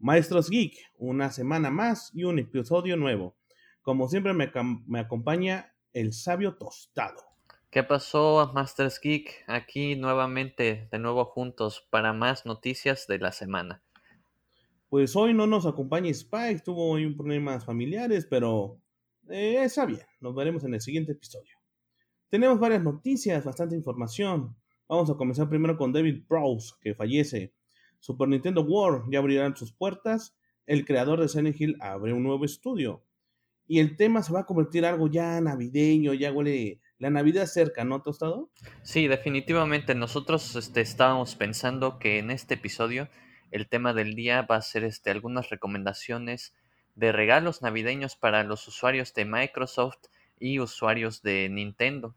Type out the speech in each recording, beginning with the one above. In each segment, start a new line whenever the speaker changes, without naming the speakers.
Maestros Geek, una semana más y un episodio nuevo. Como siempre me, me acompaña el sabio tostado.
¿Qué pasó, Masters Geek? Aquí nuevamente, de nuevo juntos para más noticias de la semana.
Pues hoy no nos acompaña Spike, tuvo un problemas familiares, pero eh, está bien, nos veremos en el siguiente episodio. Tenemos varias noticias, bastante información. Vamos a comenzar primero con David Prowse, que fallece. Super Nintendo World ya abrirán sus puertas. El creador de Silent Hill abre un nuevo estudio. Y el tema se va a convertir en algo ya navideño, ya huele la Navidad cerca, ¿no, Tostado?
Sí, definitivamente. Nosotros este, estábamos pensando que en este episodio el tema del día va a ser este, algunas recomendaciones de regalos navideños para los usuarios de Microsoft y usuarios de Nintendo.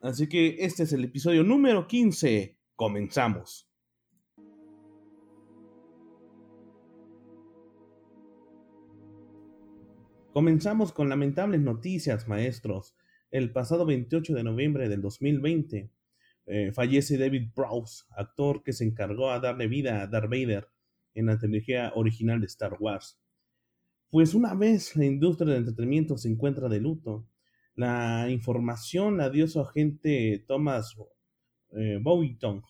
Así que este es el episodio número 15. Comenzamos. Comenzamos con lamentables noticias, maestros. El pasado 28 de noviembre del 2020 eh, fallece David Prowse, actor que se encargó a darle vida a Darth Vader en la trilogía original de Star Wars. Pues una vez la industria del entretenimiento se encuentra de luto, la información la dio su agente Thomas eh, Bowington,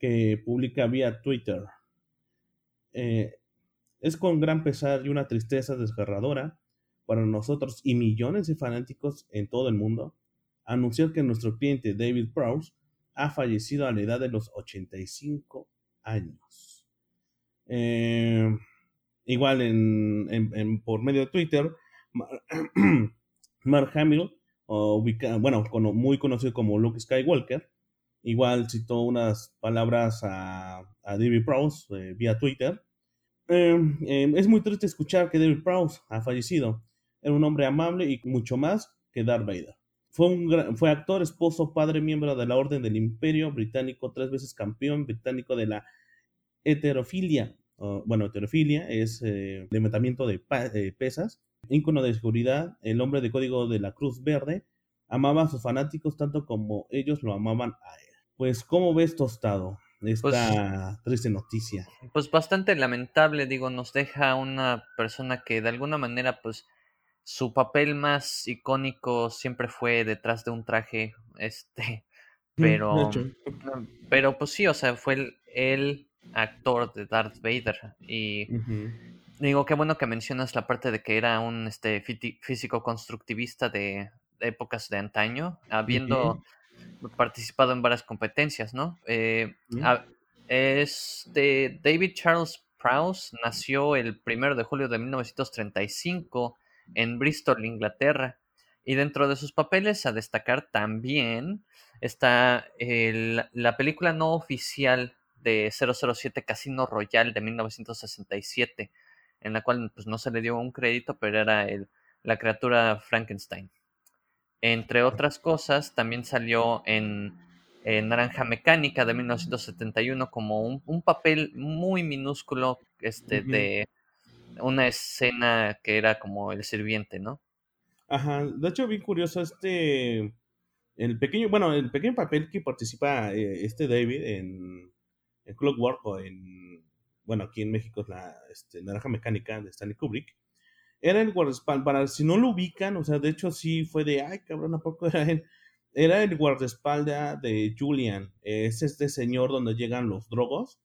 que publica vía Twitter. Eh, es con gran pesar y una tristeza desgarradora para nosotros y millones de fanáticos en todo el mundo, anunciar que nuestro cliente David Prowse ha fallecido a la edad de los 85 años. Eh, igual en, por medio de Twitter, Mark Hamill, bueno, muy conocido como Luke Skywalker, igual citó unas palabras a, David Prowse eh, vía Twitter. Eh, es muy triste escuchar que David Prowse ha fallecido. Era un hombre amable y mucho más que Darth Vader. Fue, un fue actor, esposo, padre, miembro de la Orden del Imperio Británico, tres veces campeón británico de la heterofilia. bueno, heterofilia es eh, levantamiento de pesas. Ícono de seguridad, el hombre de código de la Cruz Verde. Amaba a sus fanáticos tanto como ellos lo amaban a él. Pues, ¿cómo ves, Tostado? Esta pues triste noticia.
Pues bastante lamentable, digo, nos deja una persona que de alguna manera, pues, su papel más icónico siempre fue detrás de un traje, este, pero, pero pues sí, o sea, fue el, actor de Darth Vader y digo, qué bueno que mencionas la parte de que era un este, físico constructivista de, épocas de antaño, habiendo participado en varias competencias, ¿no? Eh, este, David Charles Prowse nació el primero de julio de 1935 en Bristol, Inglaterra. Y dentro de sus papeles a destacar también está la película no oficial de 007 Casino Royale de 1967, en la cual pues, no se le dio un crédito, pero era el, la criatura Frankenstein. Entre otras cosas, también salió en, Naranja Mecánica de 1971 como un, papel muy minúsculo este, de una escena que era como el sirviente, ¿no?
Ajá, de hecho, bien curioso este, el pequeño, bueno, el pequeño papel que participa eh, este David en, en Clockwork o en, bueno, aquí en México es la este, Naranja Mecánica de Stanley Kubrick, era el guardaespaldas, para si no lo ubican, o sea, de hecho sí fue de, ay, cabrón, ¿a poco era él? Era el guardaespaldas de Julian, es este señor donde llegan los drogos,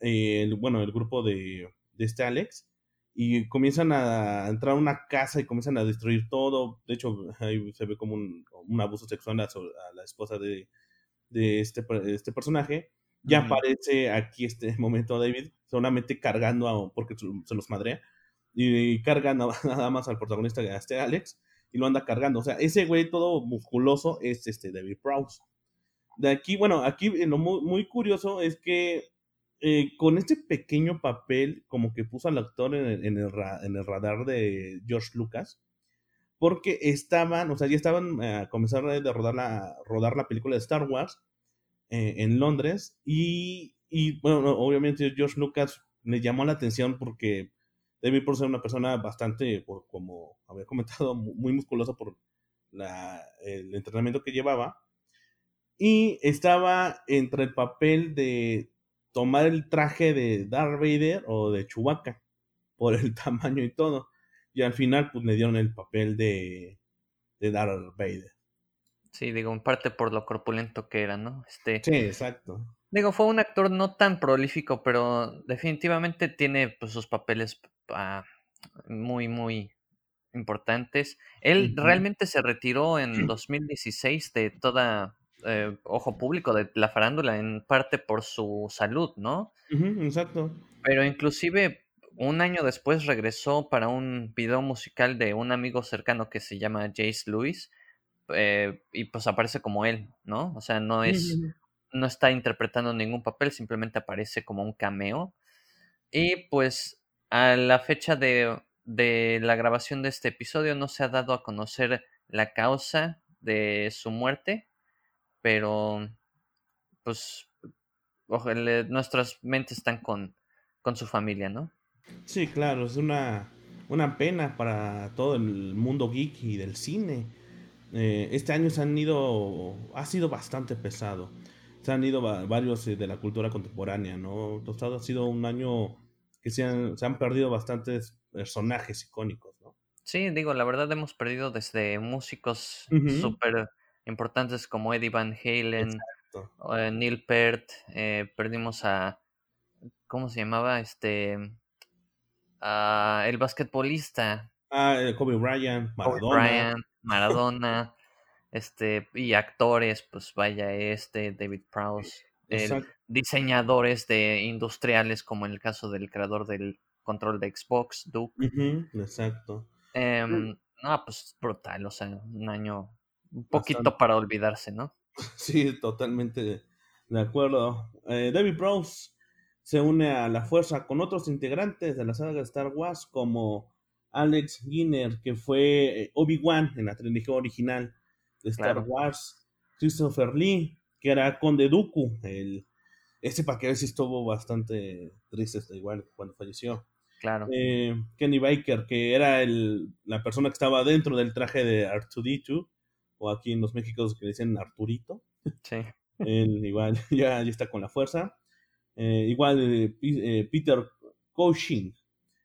bueno, el grupo de este Alex, y comienzan a entrar a una casa y comienzan a destruir todo. De hecho, ahí se ve como un, abuso sexual a, la esposa de, este, este personaje. Ya aparece aquí este momento David, solamente cargando, a, porque se los madrea, y carga nada más al protagonista, a este Alex, y lo anda cargando. O sea, ese güey todo musculoso es este David Prowse. De aquí, bueno, aquí lo muy curioso es que eh, con este pequeño papel, como que puso al actor en el, en, el, radar de George Lucas, porque estaban, o sea, ya estaban eh, a comenzar a rodar la, rodar la película de Star Wars eh, en Londres, y, y, bueno, obviamente George Lucas le llamó la atención porque David por ser una persona bastante, como había comentado, muy musculosa por el entrenamiento que llevaba, y estaba entre el papel de tomar el traje de Darth Vader o de Chewbacca por el tamaño y todo. Y al final, pues le dieron el papel de, de Darth Vader.
Sí, digo, en parte por lo corpulento que era, ¿no? Este,
Sí, exacto.
digo, fue un actor no tan prolífico, pero definitivamente tiene pues, sus papeles ah, muy, muy importantes. Él realmente se retiró en 2016 de toda eh, ojo público de la farándula, en parte por su salud, ¿no?
Exacto.
Pero inclusive un año después regresó para un video musical de un amigo cercano que se llama Jace Lewis eh, y pues aparece como él, ¿no? O sea, no es, no está interpretando ningún papel, simplemente aparece como un cameo. Y pues a la fecha de, de la grabación de este episodio no se ha dado a conocer la causa de su muerte, pero pues ojalá, nuestras mentes están con, con su familia, ¿no?
Sí, claro, es una, una pena para todo el mundo geek y del cine. Eh, este año se han ido, ha sido bastante pesado. Se han ido va- varios eh, de la cultura contemporánea, ¿no? Tostado ha sido un año que se han, se han perdido bastantes personajes icónicos, ¿no?
Sí, digo, la verdad hemos perdido desde músicos
Ujú,
súper importantes como Eddie Van Halen, eh, Neil Peart, eh, perdimos a, ¿cómo se llamaba? Este, a el basquetbolista
Ah, eh, Kobe Bryant,
Kobe
Maradona.
Bryant, Maradona, este, y actores, pues vaya este, David Prowse, diseñadores de industriales como en el caso del creador del control de Xbox, Duke.
Exacto.
Em, no, pues brutal, o sea, un año un poquito
Bastante.
para olvidarse, ¿no?
Sí, totalmente de acuerdo. Eh, David Prowse se une a la fuerza con otros integrantes de la saga de Star Wars como Alex Guinness, que fue eh, Obi-Wan en la trilogía original de Star
Claro.
Wars, Christopher Lee, que era Conde Dooku, el, ese para que ver si estuvo bastante triste este, igual cuando falleció.
Claro,
Eh, Kenny Baker, que era el, la persona que estaba dentro del traje de R2D2, o aquí en los Méxicos que le dicen Arturito.
sí,
Él igual ya, ya está con la fuerza. Eh, igual eh, eh, Peter Cushing,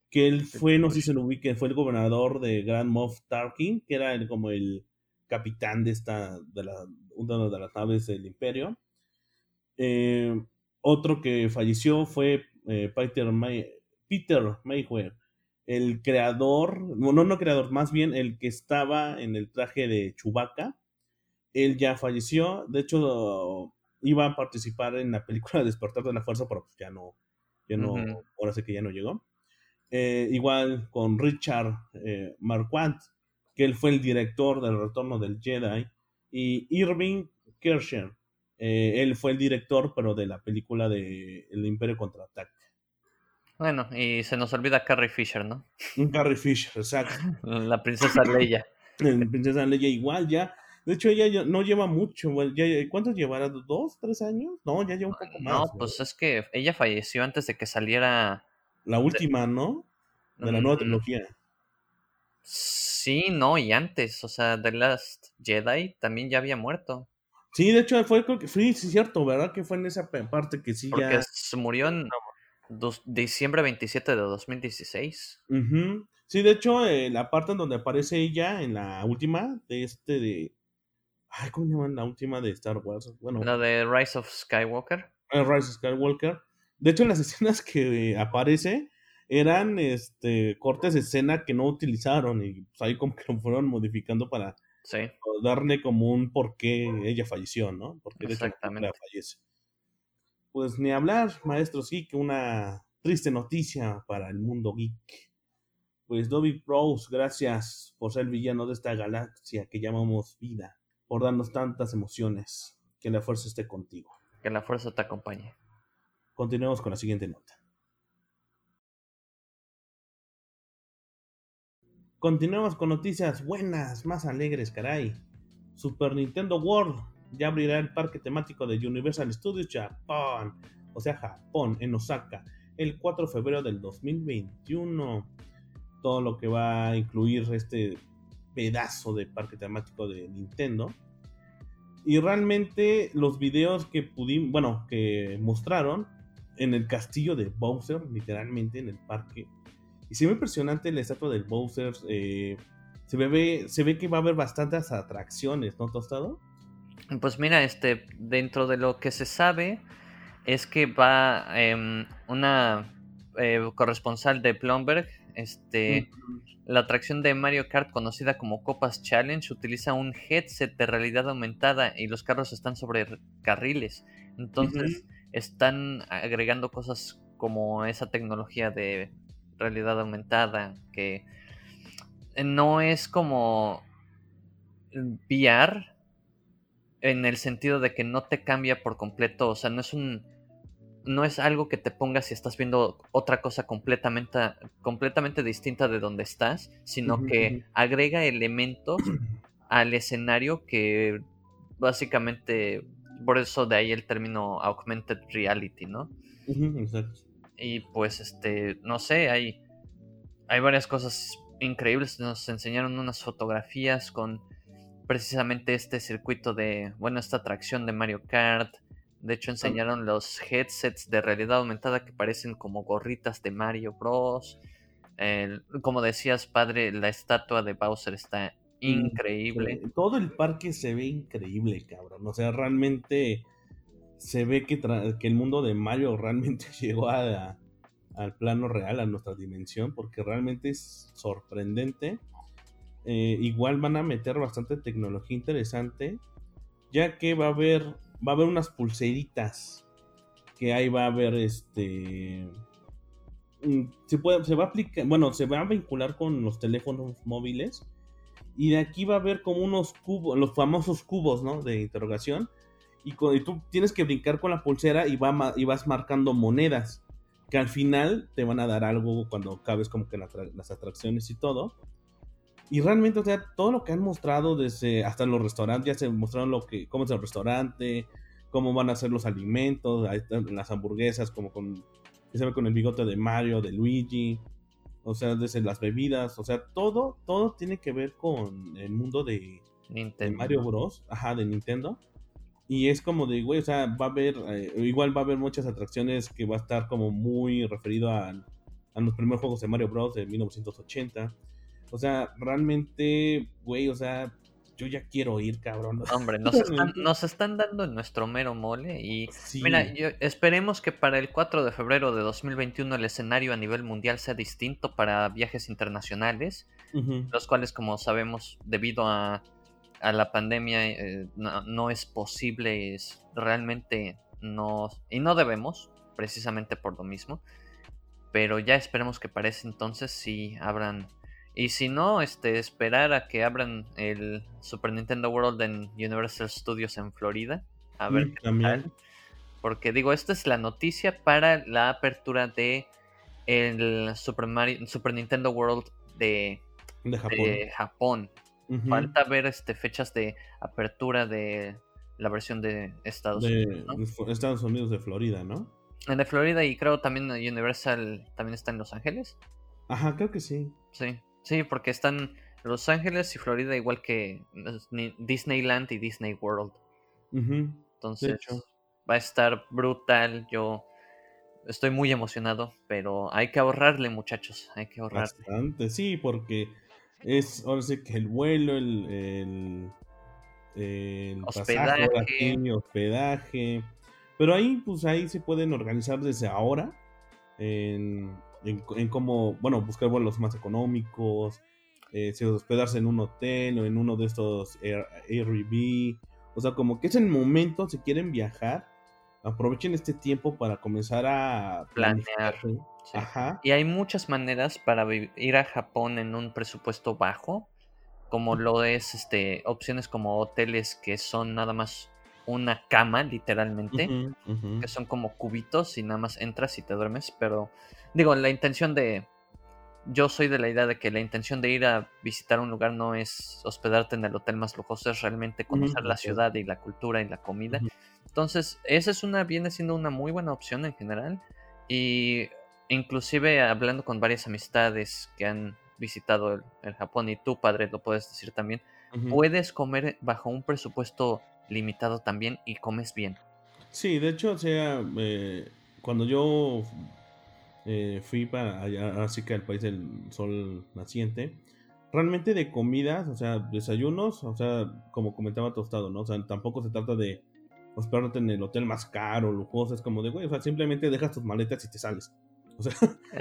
que él fue, no sé si se lo ubique, fue el gobernador de Grand Moff Tarkin, que era el- como el capitán de esta, de la, una de las naves del imperio. Eh, otro que falleció fue Peter, May, Peter Mayhew, el creador, no, no, no creador, más bien el que estaba en el traje de Chewbacca. Él ya falleció, de hecho iba a participar en la película Despertar de la Fuerza, pero pues ya no, ya no, ahora sí que ya no llegó. Eh, igual con Richard eh, Marquand, que él fue el director del Retorno del Jedi, y Irving Kircher, eh, él fue el director, pero de la película de El Imperio Contraataca.
Bueno, y se nos olvida Carrie Fisher, ¿no?
Un Carrie Fisher, exacto.
La princesa Leia.
En Princesa Leia igual ya. De hecho, ella no lleva mucho. ¿Cuántos llevará? ¿Dos? ¿Tres años? No, ya lleva un poco más.
No, pues es que ella falleció antes de que saliera.
La última, ¿no? De la nueva
Mm,
trilogía.
Sí, no, y antes, o sea, The Last Jedi también ya había muerto.
Sí, de hecho, fue, creo que, sí, sí, cierto, ¿verdad? Que fue en esa parte que sí
Porque
ya.
se murió en dos- diciembre 27 de 2016.
Ujú. Sí, de hecho, eh, la parte en donde aparece ella en la última de este de. Ay, ¿cómo se llama la última de Star Wars? Bueno,
La de Rise of Skywalker.
eh, Rise of Skywalker. De hecho, las escenas que eh, aparece eran este cortes de escena que no utilizaron y pues, ahí como que lo fueron modificando para
Sí,
darle como un por qué ella falleció, ¿no? Porque de hecho la fallece. Pues ni hablar, maestros geek, una triste noticia para el mundo geek. Pues Dobby Prowse, gracias por ser el villano de esta galaxia que llamamos vida, por darnos tantas emociones. Que la fuerza esté contigo.
que la fuerza te acompañe.
Continuemos con la siguiente nota. Continuamos con noticias buenas, más alegres, caray. Super Nintendo World ya abrirá el parque temático de Universal Studios Japan, o sea, Japón, en Osaka, el 4 de febrero del 2021. Todo lo que va a incluir este pedazo de parque temático de Nintendo. Y realmente los videos que pudimos, bueno, que mostraron, en el castillo de Bowser, literalmente en el parque. Y se ve impresionante la estatua del Bowser. Eh, se, ve, se ve que va a haber bastantes atracciones, ¿no, Tostado?
Pues mira, este, dentro de lo que se sabe es que va em, una eh, corresponsal de Bloomberg, este, la atracción de Mario Kart conocida como Copas Challenge utiliza un headset de realidad aumentada y los carros están sobre carriles. Entonces están agregando cosas como esa tecnología de realidad aumentada que no es como VR en el sentido de que no te cambia por completo, o sea, no es un no es algo que te pongas si estás viendo otra cosa completamente, completamente distinta de donde estás, sino que agrega elementos al escenario que básicamente, por eso de ahí el término augmented reality, ¿no? Y pues, este, no sé, hay, hay varias cosas increíbles. Nos enseñaron unas fotografías con precisamente este circuito de, bueno, esta atracción de Mario Kart de hecho, enseñaron los headsets de realidad aumentada que parecen como gorritas de Mario Bros. como decías, padre, la estatua de Bowser está increíble.
Todo el parque se ve increíble, cabrón. O sea, realmente se ve que, que el mundo de Mario realmente llegó a, al plano real, a nuestra dimensión, porque realmente es sorprendente. Eh, igual van a meter bastante tecnología interesante, ya que va a haber va a haber unas pulseritas que ahí va a haber este mm, se puede se va a aplicar bueno se va a vincular con los teléfonos móviles y de aquí va a haber como unos cubos los famosos cubos no de interrogación y, tú tienes que brincar con la pulsera y, va, y vas marcando monedas que al final te van a dar algo cuando cabes como que las atracciones y todo y realmente, o sea, todo lo que han mostrado desde hasta los restaurantes, ya se mostraron lo que, cómo es el restaurante, cómo van a ser los alimentos, ahí están las hamburguesas, como con, se ve con el bigote de Mario, de Luigi, o sea, desde las bebidas, o sea, todo, todo tiene que ver con el mundo de, Mario Bros, ajá, de Nintendo. Y es como de, güey, o sea, va a haber, eh, igual va a haber muchas atracciones que va a estar como muy referido a, a los primeros juegos de Mario Bros. de 1980 o sea, realmente, güey, o sea, yo ya quiero ir, cabrón.
Hombre, nos están, nos están dando nuestro mero mole y mira, esperemos que para el 4 de febrero de 2021 el escenario a nivel mundial sea distinto para viajes internacionales, los cuales como sabemos debido a, a la pandemia eh, no, es posible, es realmente no, y no debemos, precisamente por lo mismo, pero ya esperemos que para ese entonces sí abran y si no, este, esperar a que abran el Super Nintendo World en Universal Studios en Florida. A ver mm, qué tal. Porque digo, esta es la noticia para la apertura de el Super, Super Nintendo World de, Japón. Falta ver este, fechas de apertura de la versión de Estados Unidos.
Estados Unidos de Florida, ¿no?
De Florida y creo también Universal también está en Los Ángeles.
Ajá, creo que sí.
Sí. Sí, porque están Los Ángeles y Florida igual que Disneyland y Disney World. Entonces va a estar brutal. Yo estoy muy emocionado, pero hay que ahorrarle, muchachos. Hay que ahorrarle.
Bastante, sí, porque es ahora sí que el vuelo, el, el, hospedaje. hospedaje. Pero ahí, pues ahí se pueden organizar desde ahora en en, cómo, bueno, buscar vuelos más económicos, eh, si hospedarse en un hotel o en uno de estos Airbnb. O sea, como que es el momento, si quieren viajar, aprovechen este tiempo para comenzar a
planear. Ajá. Y hay muchas maneras para ir a Japón en un presupuesto bajo, como lo es este opciones como hoteles que son nada más una cama, literalmente, que son como cubitos y nada más entras y te duermes, pero digo, la intención de... Yo soy de la idea de que la intención de ir a visitar un lugar no es hospedarte en el hotel más lujoso, es realmente conocer la ciudad y la cultura y la comida. Entonces, esa es una, viene siendo una muy buena opción en general. Y inclusive hablando con varias amistades que han visitado el, Japón y tú, padre, lo puedes decir también, puedes comer bajo un presupuesto limitado también y comes bien.
Sí, de hecho, o sea, eh, cuando yo eh, fui para allá, así que al país del sol naciente, realmente de comidas, o sea, desayunos, o sea, como comentaba Tostado, ¿no? O sea, tampoco se trata de hospedarte en el hotel más caro, lujoso, es como de, güey, o sea, simplemente dejas tus maletas y te sales. O sea,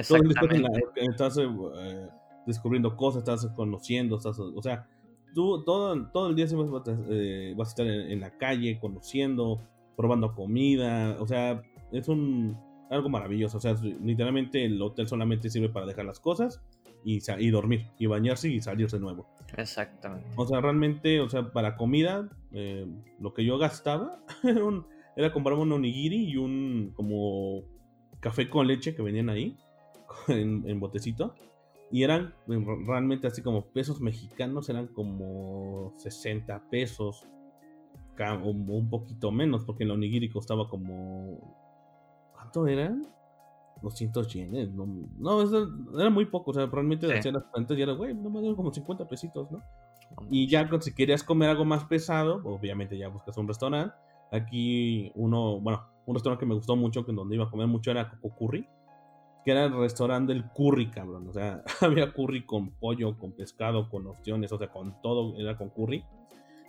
todo el día estás, eh, descubriendo cosas, estás conociendo, estás, o sea, tú todo, todo el día vas, eh, vas a estar en, la calle, conociendo, probando comida, o sea, es un algo maravilloso, o sea, literalmente el hotel solamente sirve para dejar las cosas y, y dormir, y bañarse y salir de nuevo.
Exactamente.
O sea, realmente, o sea, para comida, eh, lo que yo gastaba era, un, era comprar un onigiri y un como café con leche que venían ahí, en, botecito. Y eran realmente así como pesos mexicanos, eran como 60 pesos, o un poquito menos, porque el onigiri costaba como... ¿Cuánto eran? 200 yenes, no, no era muy poco, o sea, realmente sí. hacía las cuentas y era, güey, no me dieron como 50 pesitos, ¿no? Y ya si querías comer algo más pesado, obviamente ya buscas un restaurante. Aquí uno, bueno, un restaurante que me gustó mucho, que donde iba a comer mucho era Coco Curry, que era el restaurante del curry, cabrón. O sea, había curry con pollo, con pescado, con opciones, o sea, con todo, era con curry.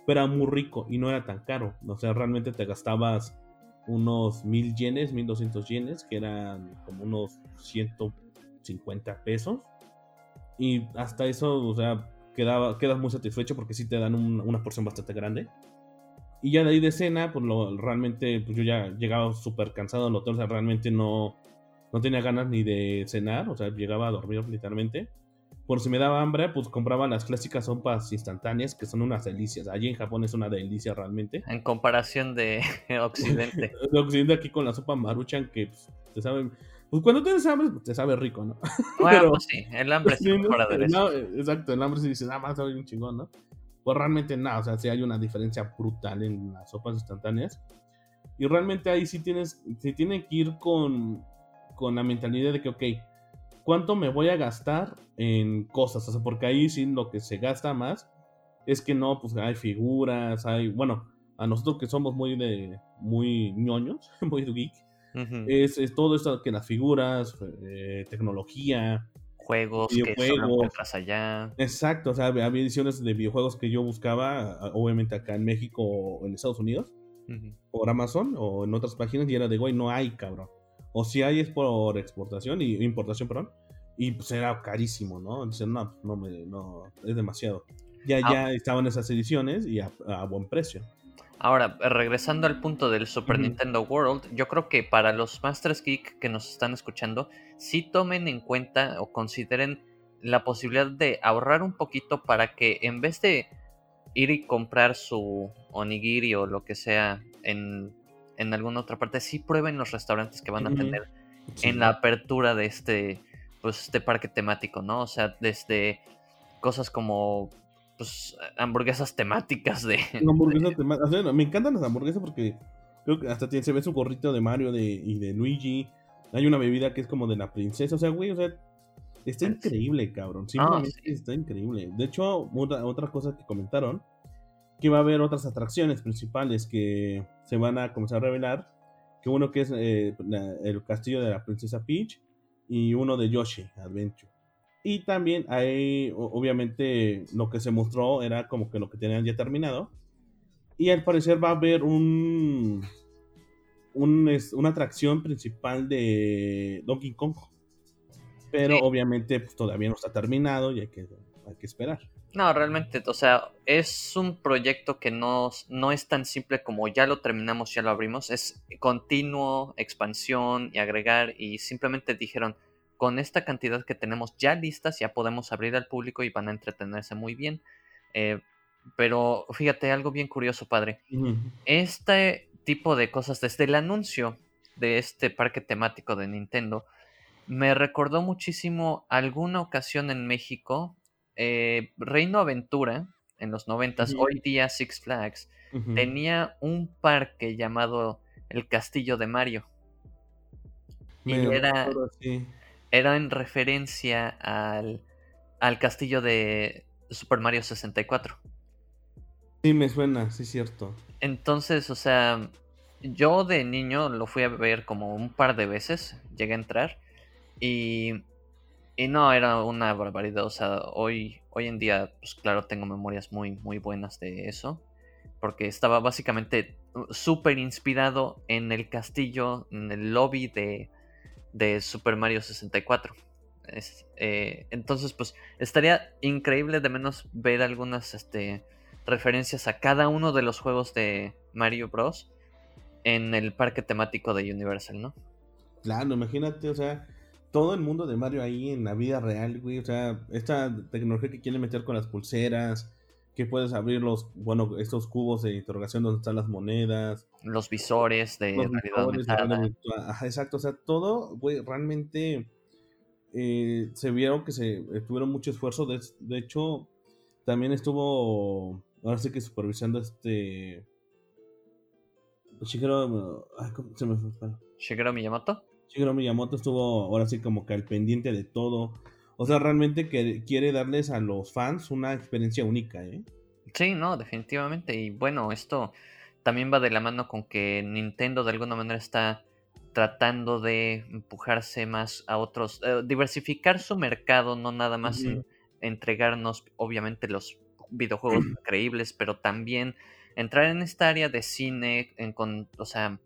Pero era muy rico y no era tan caro. O sea, realmente te gastabas unos mil yenes, mil doscientos yenes, que eran como unos 150 pesos. Y hasta eso, o sea, quedaba, quedas muy satisfecho porque sí te dan una porción bastante grande. Y ya de ahí de cena, pues lo, realmente, pues yo ya llegaba súper cansado al hotel, o sea, realmente no, no tenía ganas ni de cenar, o sea, llegaba a dormir literalmente. Por si me daba hambre, pues compraba las clásicas sopas instantáneas, que son unas delicias. Allí en Japón es una delicia realmente.
En comparación de Occidente.
de Occidente aquí con la sopa maruchan, que pues, te sabe... Pues cuando tienes hambre, pues, te sabe rico, ¿no?
Bueno, Pero, pues sí, el hambre sí de
eso. exacto, el hambre sí dice, nada más sabe un chingón, ¿no? Pues realmente nada, o sea, sí hay una diferencia brutal en las sopas instantáneas. Y realmente ahí sí tienes, sí tiene que ir con, con la mentalidad de que, ok, cuánto me voy a gastar en cosas. O sea, porque ahí sí lo que se gasta más es que no, pues hay figuras, hay, bueno, a nosotros que somos muy de, muy ñoños, muy geek, es, todo esto que las figuras, eh, tecnología,
juegos, videojuegos, que allá.
Exacto, o sea, había ediciones de videojuegos que yo buscaba, obviamente acá en México o en Estados Unidos, por Amazon o en otras páginas, y era de, güey, no hay, cabrón. O si hay es por exportación y importación, perdón. Y pues era carísimo, ¿no? Entonces, no, no, me, no es demasiado. Ya, ah. ya estaban esas ediciones y a, buen precio.
Ahora, regresando al punto del Super Nintendo World, yo creo que para los Masters Geek que nos están escuchando, sí tomen en cuenta o consideren la posibilidad de ahorrar un poquito para que en vez de ir y comprar su onigiri o lo que sea en en alguna otra parte, sí prueben los restaurantes que van a tener en la apertura de este, pues, este parque temático, ¿no? O sea, desde cosas como pues hamburguesas temáticas de.
me encantan las hamburguesas porque creo que hasta se ve su gorrito de Mario de, y de Luigi. Hay una bebida que es como de la princesa. O sea, güey, o sea, está increíble, cabrón. Simplemente está increíble. De hecho, otra, otra cosa que comentaron que va a haber otras atracciones principales que se van a comenzar a revelar. Que uno que es eh, el castillo de la princesa Peach y uno de Yoshi Adventure. Y también hay, obviamente, lo que se mostró era como que lo que tenían ya terminado. Y al parecer va a haber un, un una atracción principal de Donkey Kong. Pero obviamente pues, todavía no está terminado y hay que, hay que esperar.
No, realmente, o sea, es un proyecto que no, no es tan simple como ya lo terminamos, ya lo abrimos, es continuo, expansión y agregar y simplemente dijeron, con esta cantidad que tenemos ya listas, ya podemos abrir al público y van a entretenerse muy bien. Eh, pero fíjate, algo bien curioso, padre. Este tipo de cosas, desde el anuncio de este parque temático de Nintendo, me recordó muchísimo alguna ocasión en México eh, Reino Aventura, en los noventas, hoy día Six Flags, tenía un parque llamado el Castillo de Mario. y era, era en referencia al, al castillo de Super Mario 64.
Sí, me suena, sí, cierto.
Entonces, o sea, yo de niño lo fui a ver como un par de veces, llegué a entrar y, y no, era una barbaridad, o sea, hoy, hoy en día, pues claro, tengo memorias muy, muy buenas de eso, porque estaba básicamente uh, súper inspirado en el castillo, en el lobby de, de Super Mario 64. Eh, entonces, pues estaría increíble de menos ver algunas este, referencias a cada uno de los juegos de Mario Bros. en el parque temático de Universal, ¿no?
Claro, imagínate, o sea, todo el mundo de Mario ahí en la vida real, güey. O sea, esta tecnología que quieren meter con las pulseras, que puedes abrir los, bueno, estos cubos de interrogación donde están las monedas.
Los visores de realidad
Ajá, exacto, o sea, todo, güey, realmente eh, se vieron que se eh, tuvieron mucho esfuerzo. De, de, hecho, también estuvo, ahora sí que supervisando este... Shigeru,
se me Shigeru Miyamoto.
Shigeru Miyamoto estuvo ahora sí como que al pendiente de todo. O sea, realmente que quiere darles a los fans una experiencia única, ¿eh?
Sí, no, definitivamente. Y bueno, esto también va de la mano con que Nintendo de alguna manera está tratando de empujarse más a otros, eh, diversificar su mercado, no nada más entregarnos, obviamente, los videojuegos increíbles, pero también entrar en esta área de cine, en con, o sea,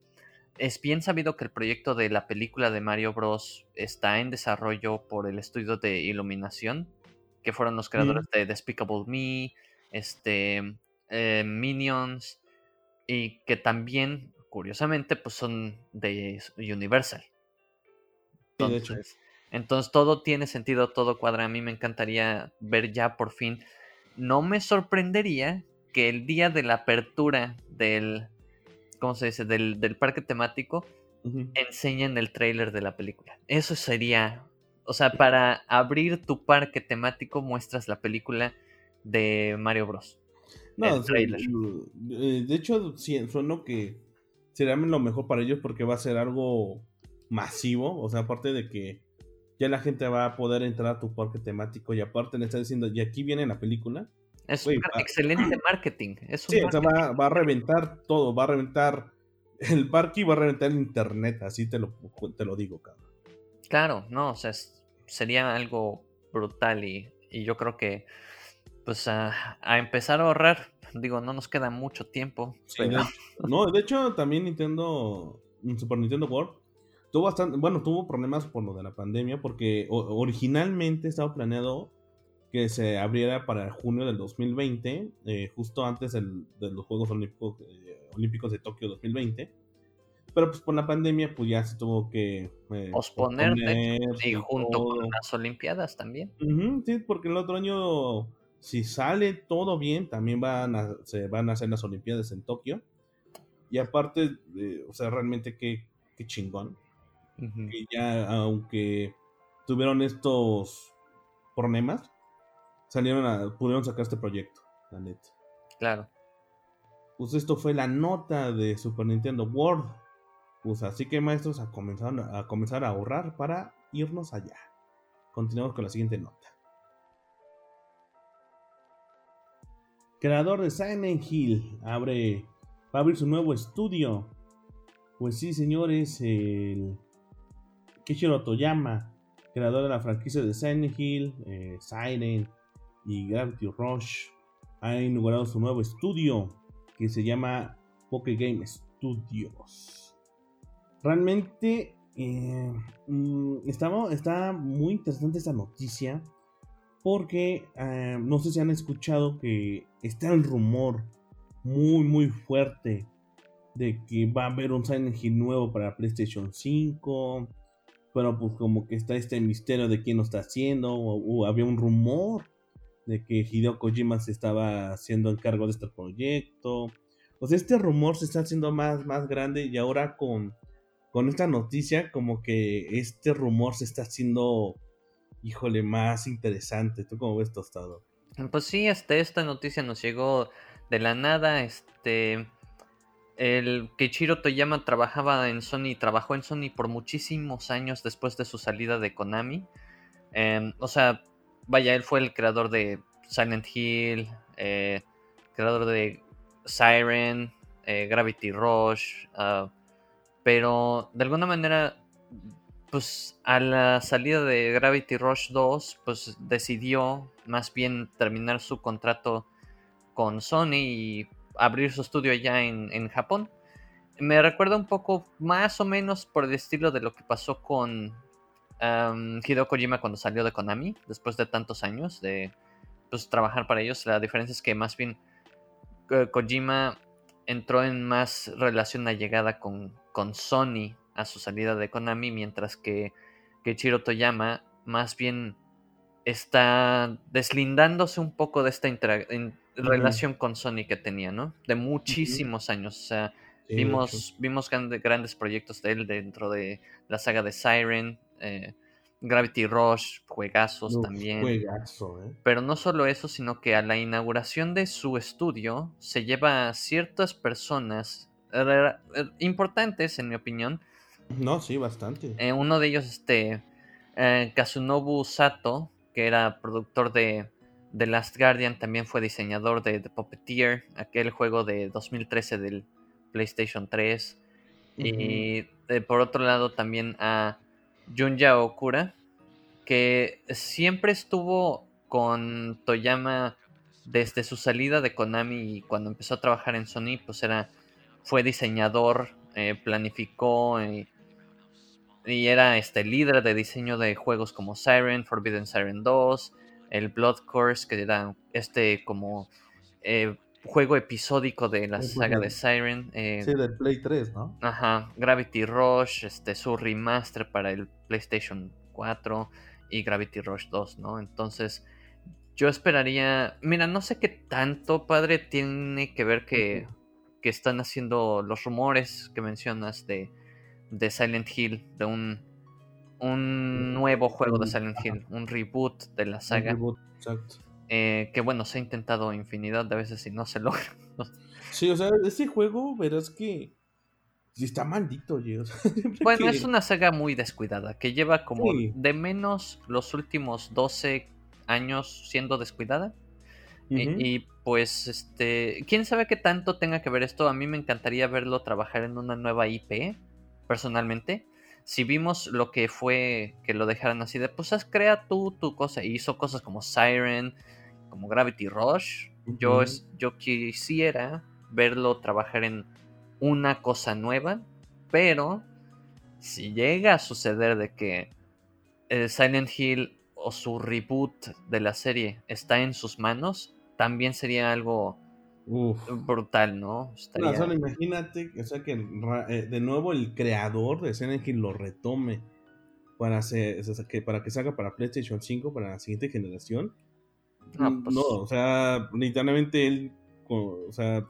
es bien sabido que el proyecto de la película de Mario Bros. está en desarrollo por el estudio de iluminación, que fueron los creadores de Despicable Me, este, eh, Minions, y que también, curiosamente, pues son de Universal. Entonces, entonces todo tiene sentido, todo cuadra. A mí me encantaría ver ya por fin. No me sorprendería que el día de la apertura del ¿cómo se dice? Del, parque temático, enseñen el trailer de la película. Eso sería, o sea, para abrir tu parque temático muestras la película de Mario Bros.
No, eh, de hecho, sí, sueno que sería lo mejor para ellos porque va a ser algo masivo, o sea, aparte de que ya la gente va a poder entrar a tu parque temático y aparte le está diciendo, y aquí viene la película,
es un excelente marketing.
sí, O sea, va, a reventar todo, va a reventar el parque y va a reventar el internet, así te lo, te lo digo, cabrón.
Claro, no, o sea, sería algo brutal y, yo creo que, pues, a, empezar a ahorrar, digo, no nos queda mucho tiempo.
no, de hecho, también Nintendo, Super Nintendo World, tuvo bastante, bueno, tuvo problemas por lo de la pandemia, porque originalmente estaba planeado que se abriera para junio del 2020, eh, justo antes de los Juegos Olímpicos, eh, Olímpicos de Tokio 2020. Pero pues por la pandemia pues ya se tuvo que
eh, posponer, y junto con las Olimpiadas también.
sí, porque el otro año, si sale todo bien, también van a, se van a hacer las Olimpiadas en Tokio. Y aparte, o sea, realmente qué, qué chingón. Que ya, aunque tuvieron estos problemas, salieron a, pudieron sacar este proyecto, la neta.
Claro.
Pues esto fue la nota de Super Nintendo World. Pues así que maestros a comenzar a, comenzar a ahorrar para irnos allá. Continuamos con la siguiente nota. Creador de Silent Hill abre, va a abrir su nuevo estudio. Pues sí, señores, el Kishiro Toyama, creador de la franquicia de Silent Hill, eh, Silent, y Gravity Rush ha inaugurado su nuevo estudio que se llama Poké Game Studios. Realmente eh, mm, está, muy interesante esta noticia porque eh, no sé si han escuchado que está el rumor muy muy fuerte de que va a haber un Silent Hill nuevo para PlayStation 5 pero pues como que está este misterio de quién lo está haciendo o había un rumor de que Hideo Kojima se estaba haciendo encargo de este proyecto. Pues este rumor se está haciendo más, más grande y ahora con, con esta noticia como que este rumor se está haciendo, híjole, más interesante. ¿Tú cómo ves, Tostado?
Pues sí, este, esta noticia nos llegó de la nada. Este, el Keiichiro Toyama trabajaba en Sony, trabajó en Sony por muchísimos años después de su salida de Konami. Em, o sea, vaya, él fue el creador de Silent Hill, eh, creador de Siren, eh, Gravity Rush, ah, pero de alguna manera, pues a la salida de Gravity Rush 2, pues decidió más bien terminar su contrato con Sony y abrir su estudio allá en, Japón. Me recuerda un poco más o menos por el estilo de lo que pasó con Hideo Kojima cuando salió de Konami, después de tantos años de pues, trabajar para ellos. La diferencia es que más bien eh, Kojima entró en más relación allegada con, con Sony a su salida de Konami, mientras que, que Chiro Toyama más bien está deslindándose un poco de esta relación con Sony que tenía, ¿no? De muchísimos años. O sea, vimos, vimos grandes proyectos de él dentro de la saga de Siren, eh, Gravity Rush, juegazos también.
Juegazo, ¿eh?
Pero no solo eso, sino que a la inauguración de su estudio se lleva a ciertas personas eh, eh, importantes, en mi opinión.
No, sí, bastante.
uno de ellos, este, Kazunobu Sato, que era productor de The Last Guardian, también fue diseñador de The Puppeteer, aquel juego de 2013 del PlayStation 3. Y por otro lado también a Junya Okura, que siempre estuvo con Toyama desde su salida de Konami y cuando empezó a trabajar en Sony, pues era, fue diseñador, eh, planificó eh, y era este líder de diseño de juegos como Siren, Forbidden Siren 2, el Blood Course, que era este como eh, juego episódico de la saga de Siren.
Eh, sí, del Play 3, ¿no?
Ajá, Gravity Rush, este, su remaster para el PlayStation 4 y Gravity Rush 2, ¿no? Entonces, yo esperaría, mira, no sé qué tanto, padre, tiene que ver que, que están haciendo los rumores que mencionas de, de Silent Hill, de un, un nuevo juego de Silent Hill, un reboot de la saga. Un reboot, exacto. Eh, que bueno, se ha intentado infinidad de veces y no se logra.
sí, o sea, ese juego, verás que está maldito,
bueno, es una saga muy descuidada, que lleva como de menos los últimos 12 años siendo descuidada. y, pues, este, quién sabe qué tanto tenga que ver esto. A mí me encantaría verlo trabajar en una nueva IP, personalmente. Si vimos lo que fue que lo dejaran así de, pues, crea tú tu cosa. Y hizo cosas como Siren, como Gravity Rush, yo, yo quisiera verlo trabajar en una cosa nueva, pero si llega a suceder de que el Silent Hill o su reboot de la serie está en sus manos, también sería algo brutal, ¿no?
imagínate o sea, que eh, de nuevo el creador de Silent Hill lo retome para, hacer, que, para que salga para PlayStation 5, para la siguiente generación Mm, pues no, o sea, literalmente él, o sea,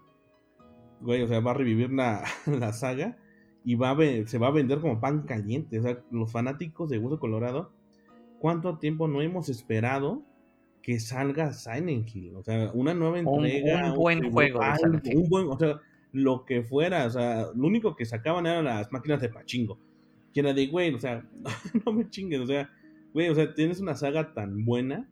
güey, o sea, va a revivir la, la saga y va a se va a vender como pan caliente. O sea, los fanáticos de Hueso Colorado, ¿cuánto tiempo no hemos esperado que salga Silent Hill? O sea, una nueva entrega.
Un, buen juego.
un buen, o sea, lo que fuera. O sea, lo único que sacaban eran las máquinas de pachingo. Que era de, güey, o sea, no me chingues, o sea, güey, o sea, tienes una saga tan buena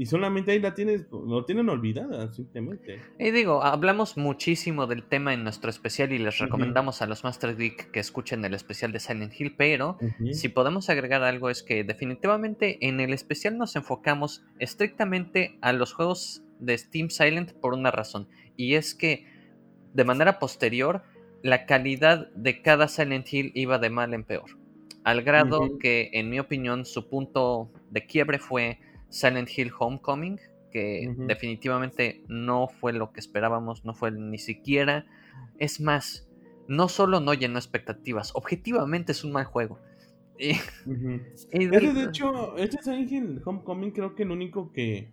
y solamente ahí la tienes, lo tienen olvidada, simplemente.
Y digo, hablamos muchísimo del tema en nuestro especial y les recomendamos a los Master Geek que escuchen el especial de Silent Hill, pero si podemos agregar algo es que definitivamente en el especial nos enfocamos estrictamente a los juegos de Steam Silent por una razón, y es que de manera posterior la calidad de cada Silent Hill iba de mal en peor, al grado que en mi opinión su punto de quiebre fue Silent Hill Homecoming, que definitivamente no fue lo que esperábamos, no fue ni siquiera. Es más, no solo no llenó expectativas, objetivamente es un mal juego.
Y, de... hecho, este Silent Hill Homecoming creo que el único que,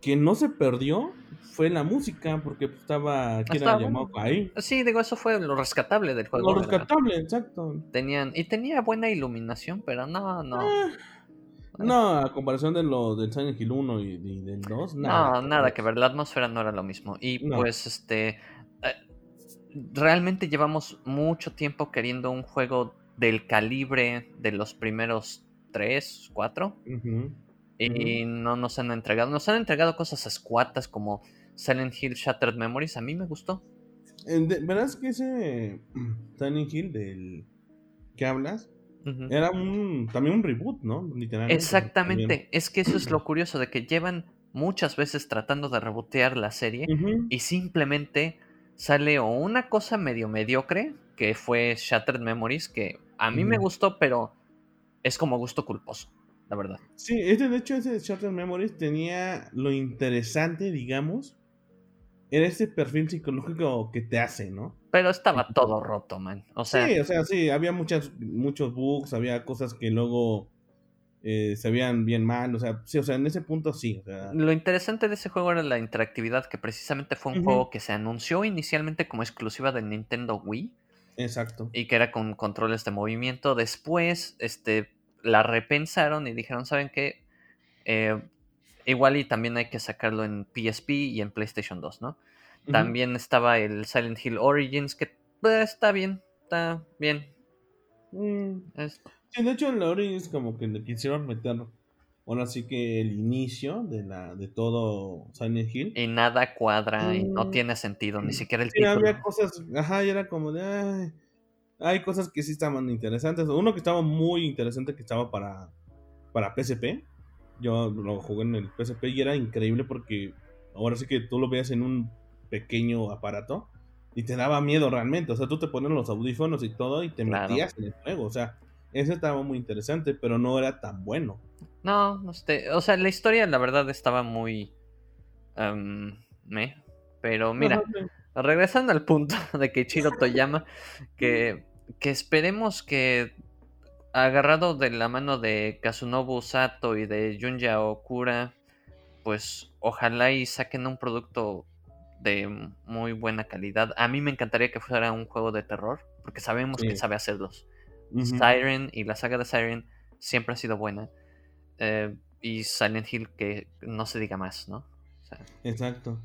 que no se perdió fue la música, porque estaba, ¿quién era llamado ahí?
Sí, digo, eso fue lo rescatable del juego.
Lo rescatable, exacto.
Tenían, y tenía buena iluminación, pero no, no. Ah,
no, a comparación de lo del Silent Hill 1 y, del 2,
nada. No, nada que ver, la atmósfera no era lo mismo. Y pues, este. Eh, realmente llevamos mucho tiempo queriendo un juego del calibre de los primeros 3, 4. Y no nos han entregado. Nos han entregado cosas escuatas como Silent Hill Shattered Memories. A mí me gustó.
¿Verás que ese Silent Hill del que hablas era un también un reboot, ¿no?
Literalmente. Exactamente. Es que eso es lo curioso de que llevan muchas veces tratando de rebotear la serie y simplemente sale o una cosa medio mediocre que fue Shattered Memories que a mí me gustó, pero es como gusto culposo, la verdad.
Sí, este, de hecho ese Shattered Memories tenía lo interesante, digamos, era ese perfil psicológico que te hace, ¿no?
Pero estaba todo roto, man. O sea,
sí, o sea, sí, había muchas, muchos bugs, había cosas que luego eh, se veían bien mal, o sea, sí, o sea, en ese punto sí.
Lo interesante de ese juego era la interactividad, que precisamente fue un juego que se anunció inicialmente como exclusiva del Nintendo Wii.
Exacto.
Y que era con controles de movimiento. Después, este, la repensaron y dijeron, ¿saben qué? Eh, igual y también hay que sacarlo en PSP y en PlayStation 2, ¿no? También estaba el Silent Hill Origins, que pues, está bien, está bien.
Mm. Sí, de hecho en la Origins como que le quisieron meter ahora sí que el inicio de la de todo Silent Hill.
Y nada cuadra y no mm. tiene sentido, ni siquiera el
sí, había cosas, ajá, y era como de... hay cosas que sí estaban interesantes. Uno que estaba muy interesante que estaba para, para PSP yo lo jugué en el PSP y era increíble porque ahora sí que tú lo veías en un pequeño aparato y te daba miedo realmente. O sea, tú te pones los audífonos y todo y te metías en el juego. O sea, ese estaba muy interesante, pero no era tan bueno.
No, no sé. O sea, la historia, la verdad, estaba muy. Um, me. Pero mira, regresando al punto de que Chiro Toyama, que, que esperemos que agarrado de la mano de Kazunobu Sato y de Junya Okura, pues ojalá y saquen un producto de muy buena calidad. A mí me encantaría que fuera un juego de terror, porque sabemos que sabe hacerlos. Siren y la saga de Siren siempre ha sido buena. Eh, y Silent Hill que no se diga más, ¿no?
Exacto.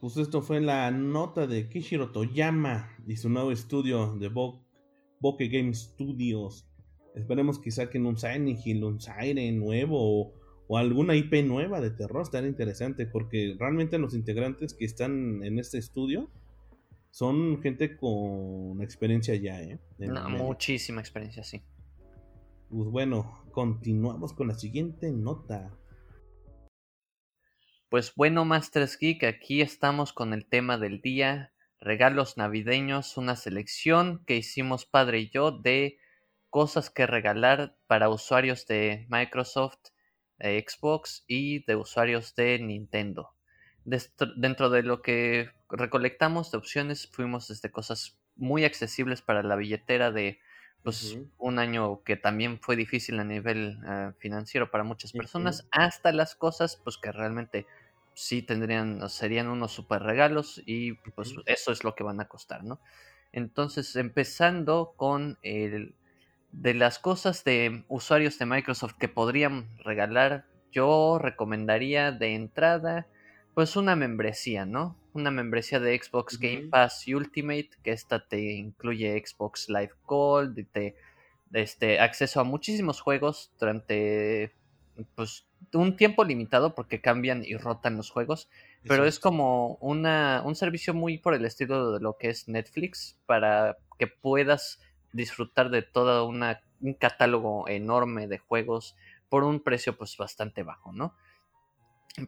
Pues esto fue la nota de Kishiro Toyama y su nuevo estudio de Bokeh Game Studios. Esperemos que saquen un Silent Hill, un Siren nuevo o, alguna IP nueva de terror. Estaría interesante porque realmente los integrantes que están en este estudio son gente con experiencia ya, ¿eh?
muchísima experiencia, sí.
Pues bueno, continuamos con la siguiente nota.
Pues bueno, Masters Geek, aquí estamos con el tema del día regalos navideños, una selección que hicimos padre y yo de cosas que regalar para usuarios de Microsoft, Xbox y de usuarios de Nintendo. Dentro de lo que recolectamos de opciones fuimos desde cosas muy accesibles para la billetera de pues, un año que también fue difícil a nivel eh, financiero para muchas personas, hasta las cosas pues que realmente sí tendrían, serían unos super regalos y pues eso es lo que van a costar, ¿no? Entonces, empezando con el de las cosas de usuarios de Microsoft que podrían regalar, yo recomendaría de entrada, pues una membresía, ¿no? Una membresía de Xbox Game Pass Ultimate, que esta te incluye Xbox Live Gold, y te este, acceso a muchísimos juegos durante pues un tiempo limitado porque cambian y rotan los juegos, pero es como una, un servicio muy por el estilo de lo que es Netflix para que puedas disfrutar de todo una, un catálogo enorme de juegos por un precio pues bastante bajo, ¿no?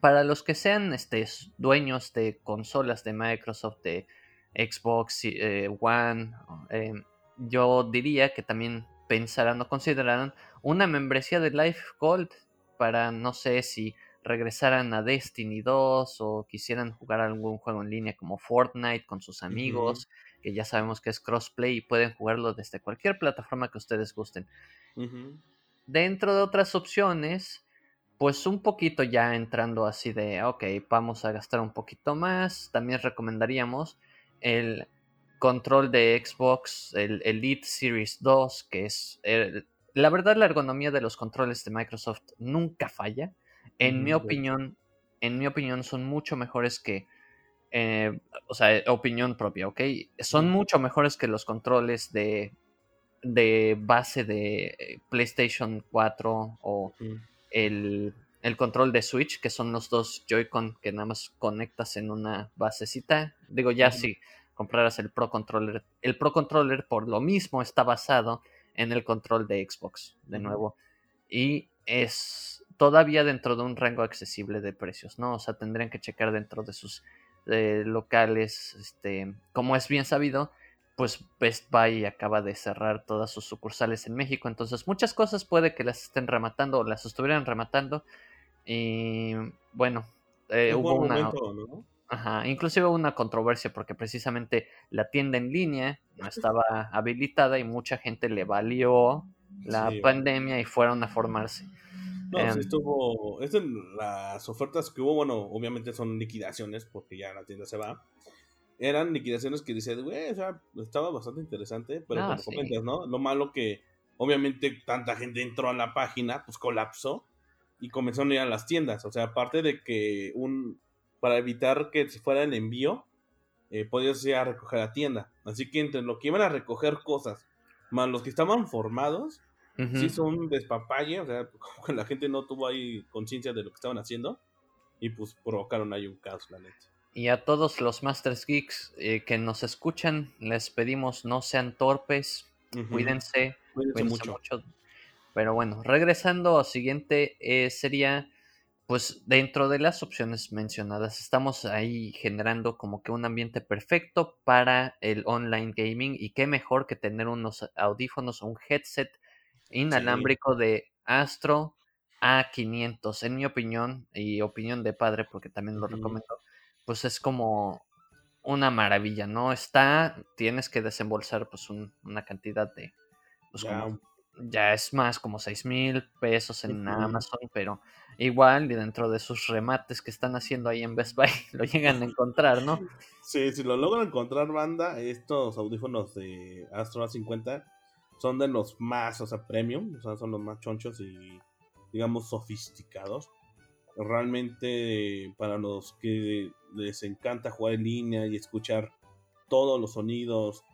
Para los que sean este, dueños de consolas de Microsoft, de Xbox eh, One, eh, yo diría que también pensarán o considerarán una membresía de Life Gold para no sé si regresaran a Destiny 2 o quisieran jugar algún juego en línea como Fortnite con sus amigos, que ya sabemos que es crossplay y pueden jugarlo desde cualquier plataforma que ustedes gusten. Dentro de otras opciones, pues un poquito ya entrando así de, ok, vamos a gastar un poquito más, también recomendaríamos el control de Xbox, el Elite Series 2, que es el, la verdad, la ergonomía de los controles de Microsoft nunca falla. En mi opinión, en mi opinión, son mucho mejores que. Eh, o sea, opinión propia, ¿ok? Son mucho mejores que los controles de, de base de eh, PlayStation 4 o el, control de Switch, que son los dos Joy-Con que nada más conectas en una basecita. Digo, ya sí compraras el Pro Controller. El Pro Controller por lo mismo está basado en el control de Xbox, de nuevo. Y es todavía dentro de un rango accesible de precios, ¿no? O sea, tendrían que checar dentro de sus eh, locales, este, como es bien sabido, pues Best Buy acaba de cerrar todas sus sucursales en México, entonces muchas cosas puede que las estén rematando o las estuvieran rematando. Y bueno, eh, hubo una... Ajá, inclusive hubo una controversia porque precisamente la tienda en línea no estaba habilitada y mucha gente le valió la pandemia y fueron a formarse.
No, sí em, estuvo. Es las ofertas que hubo, bueno, obviamente son liquidaciones porque ya la tienda se va. Eran liquidaciones que dices, güey, o sea, estaba bastante interesante, pero como comentas, ¿no? Lo malo que, obviamente, tanta gente entró a la página, pues colapsó y comenzaron a ir a las tiendas. O sea, aparte de que un. Para evitar que se fuera el envío, eh, podías ir a recoger a tienda. Así que entre lo que iban a recoger cosas, más los que estaban formados, Sí, son un despapalle, o sea, como que la gente no tuvo ahí conciencia de lo que estaban haciendo y pues provocaron ahí un caos, la neta.
Y a todos los Masters Geeks eh, que nos escuchan, les pedimos no sean torpes, cuídense, cuídense, mucho. Pero bueno, regresando a siguiente, eh, sería pues dentro de las opciones mencionadas, estamos ahí generando como que un ambiente perfecto para el online gaming y qué mejor que tener unos audífonos o un headset inalámbrico de Astro A500. En mi opinión, y opinión de padre, porque también lo recomiendo, pues es como una maravilla, ¿no? Está, tienes que desembolsar pues una cantidad de, pues ya, es más, como 6 mil pesos en Amazon, pero igual y dentro de sus remates que están haciendo ahí en Best Buy, lo llegan a encontrar, ¿no?
Sí, si lo logran encontrar, banda, estos audífonos de Astro A50 son de los más, o sea, premium, o sea, son los más chonchos y, digamos, sofisticados. Realmente, para los que les encanta jugar en línea y escuchar todos los sonidos,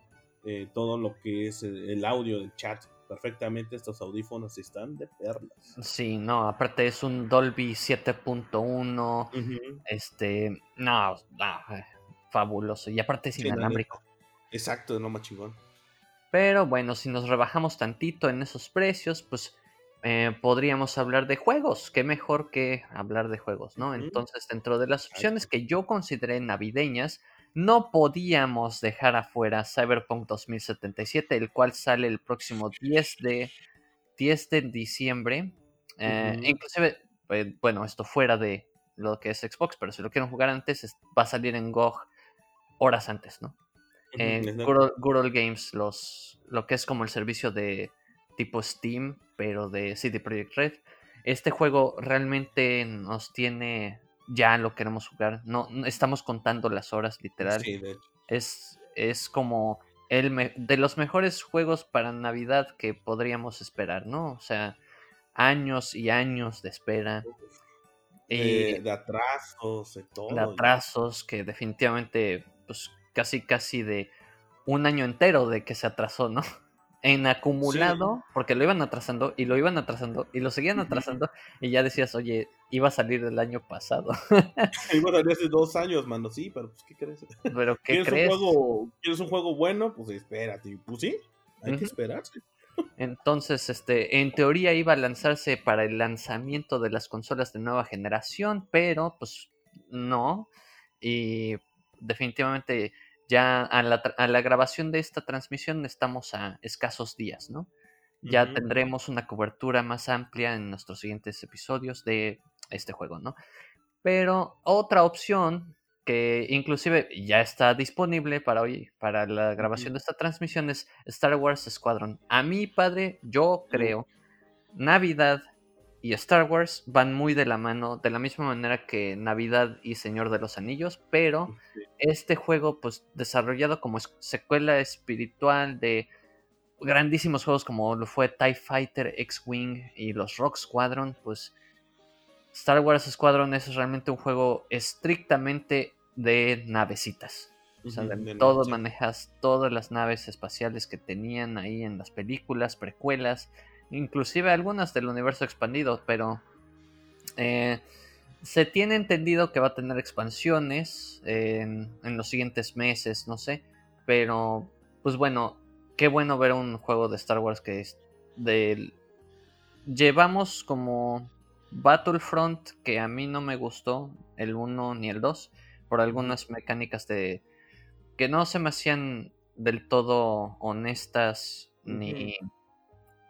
eh, todo lo que es el, audio del chat, perfectamente estos audífonos están de perlas.
Sí, no, aparte es un Dolby 7.1, este, no, eh, fabuloso, y aparte es inalámbrico.
Exacto, no más chingón.
Pero bueno, si nos rebajamos tantito en esos precios, pues eh, podríamos hablar de juegos. Qué mejor que hablar de juegos, ¿no? Entonces, dentro de las opciones que yo consideré navideñas, no podíamos dejar afuera Cyberpunk 2077, el cual sale el próximo 10 de, 10 de diciembre. Eh, inclusive, eh, bueno, esto fuera de lo que es Xbox, pero si lo quieren jugar antes, va a salir en GOG horas antes, ¿no? En Good, Games, los, lo que es como el servicio de tipo Steam, pero de CD Projekt Red. Este juego realmente nos tiene ya lo queremos jugar. No, estamos contando las horas, literal. es, es como el de los mejores juegos para Navidad que podríamos esperar, ¿no? O sea, años y años de espera.
de atrasos, de todo.
De atrasos que definitivamente, pues casi casi de un año entero de que se atrasó, ¿no? En acumulado, porque lo iban atrasando y lo iban atrasando y lo seguían atrasando y ya decías, oye, iba a salir el año pasado.
iba a salir hace dos años, mano, sí, pero pues, ¿qué crees?
¿Pero qué
¿Quieres
crees?
Un juego, ¿Quieres un juego bueno? Pues espérate, pues sí, hay que esperarse.
Entonces, este, en teoría iba a lanzarse para el lanzamiento de las consolas de nueva generación, pero pues no. Y definitivamente ya a la, grabación de esta transmisión estamos a escasos días, ¿no? Ya tendremos una cobertura más amplia en nuestros siguientes episodios de este juego, ¿no? Pero otra opción que inclusive ya está disponible para hoy, para la grabación de esta transmisión es Star Wars Squadron. A mi padre, yo creo, Navidad y Star Wars van muy de la mano, de la misma manera que Navidad y Señor de los Anillos, pero este juego, pues desarrollado como secuela espiritual de grandísimos juegos como lo fue TIE Fighter, X-Wing y los Rock Squadron, pues Star Wars Squadron es realmente un juego estrictamente de navecitas. O sea, de todo manejas todas las naves espaciales que tenían ahí en las películas, precuelas, inclusive algunas del universo expandido, pero eh, se tiene entendido que va a tener expansiones en, los siguientes meses, no sé. Pero, pues bueno, qué bueno ver un juego de Star Wars que es. Llevamos como Battlefront, que a mí no me gustó, el 1 ni el 2, por algunas mecánicas de... que no se me hacían del todo honestas, ni...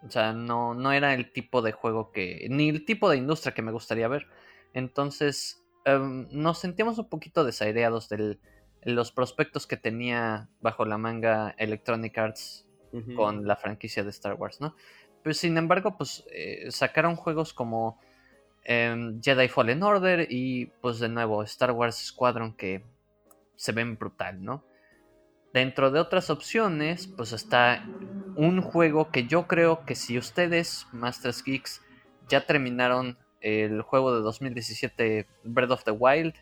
O sea, no, no era el tipo de juego que... ni el tipo de industria que me gustaría ver. Entonces, em, nos sentíamos un poquito desaireados de los prospectos que tenía bajo la manga Electronic Arts con la franquicia de Star Wars, ¿no? Pero sin embargo, pues eh, sacaron juegos como em, Jedi Fallen Order y pues de nuevo Star Wars Squadron que se ven brutal, ¿no? Dentro de otras opciones, pues está un juego que yo creo que si ustedes, Masters Geeks, ya terminaron el juego de 2017 Breath of the Wild,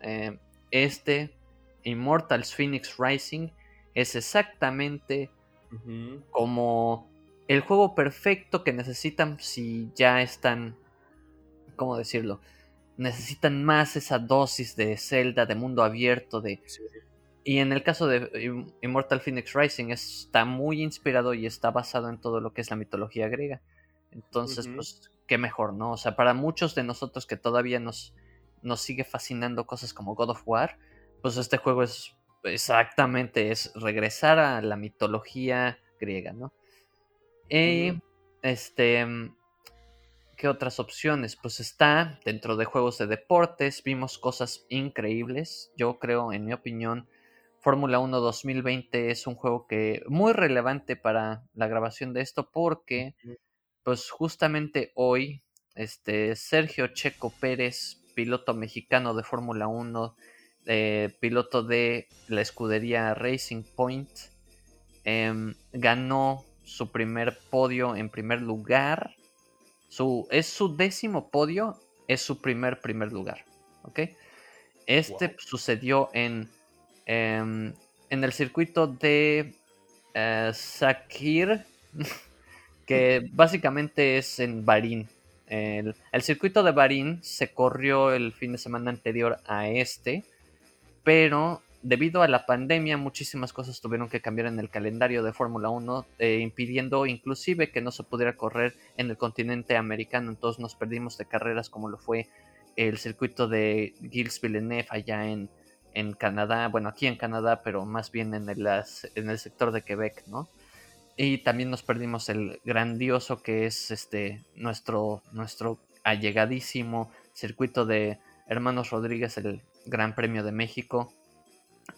eh, este Immortals Phoenix Rising es exactamente como el juego perfecto que necesitan si ya están, ¿cómo decirlo? Necesitan más esa dosis de Zelda, de mundo abierto, de... Y en el caso de Immortal Phoenix Rising está muy inspirado y está basado en todo lo que es la mitología griega. Entonces, pues qué mejor, ¿no? O sea, para muchos de nosotros que todavía nos, nos sigue fascinando cosas como God of War, pues este juego es exactamente, es regresar a la mitología griega, ¿no? Y, este, ¿qué otras opciones? Pues está dentro de juegos de deportes, vimos cosas increíbles, yo creo, en mi opinión, Fórmula 1 2020 es un juego que muy relevante para la grabación de esto porque pues justamente hoy, este, Sergio Checo Pérez, piloto mexicano de Fórmula 1, eh, piloto de la escudería Racing Point, em, ganó su primer podio en primer lugar. Su, es su décimo podio, es su primer primer lugar. ¿ok? Este sucedió en, em, en el circuito de uh, Sakir que básicamente es en Barín. El, circuito de Barín se corrió el fin de semana anterior a este, pero debido a la pandemia muchísimas cosas tuvieron que cambiar en el calendario de Fórmula 1, eh, impidiendo inclusive que no se pudiera correr en el continente americano, entonces nos perdimos de carreras como lo fue el circuito de Gilles Villeneuve allá en, en Canadá, bueno aquí en Canadá, pero más bien en el, en el sector de Quebec, ¿no? Y también nos perdimos el grandioso que es este nuestro, nuestro allegadísimo circuito de Hermanos Rodríguez, el Gran Premio de México.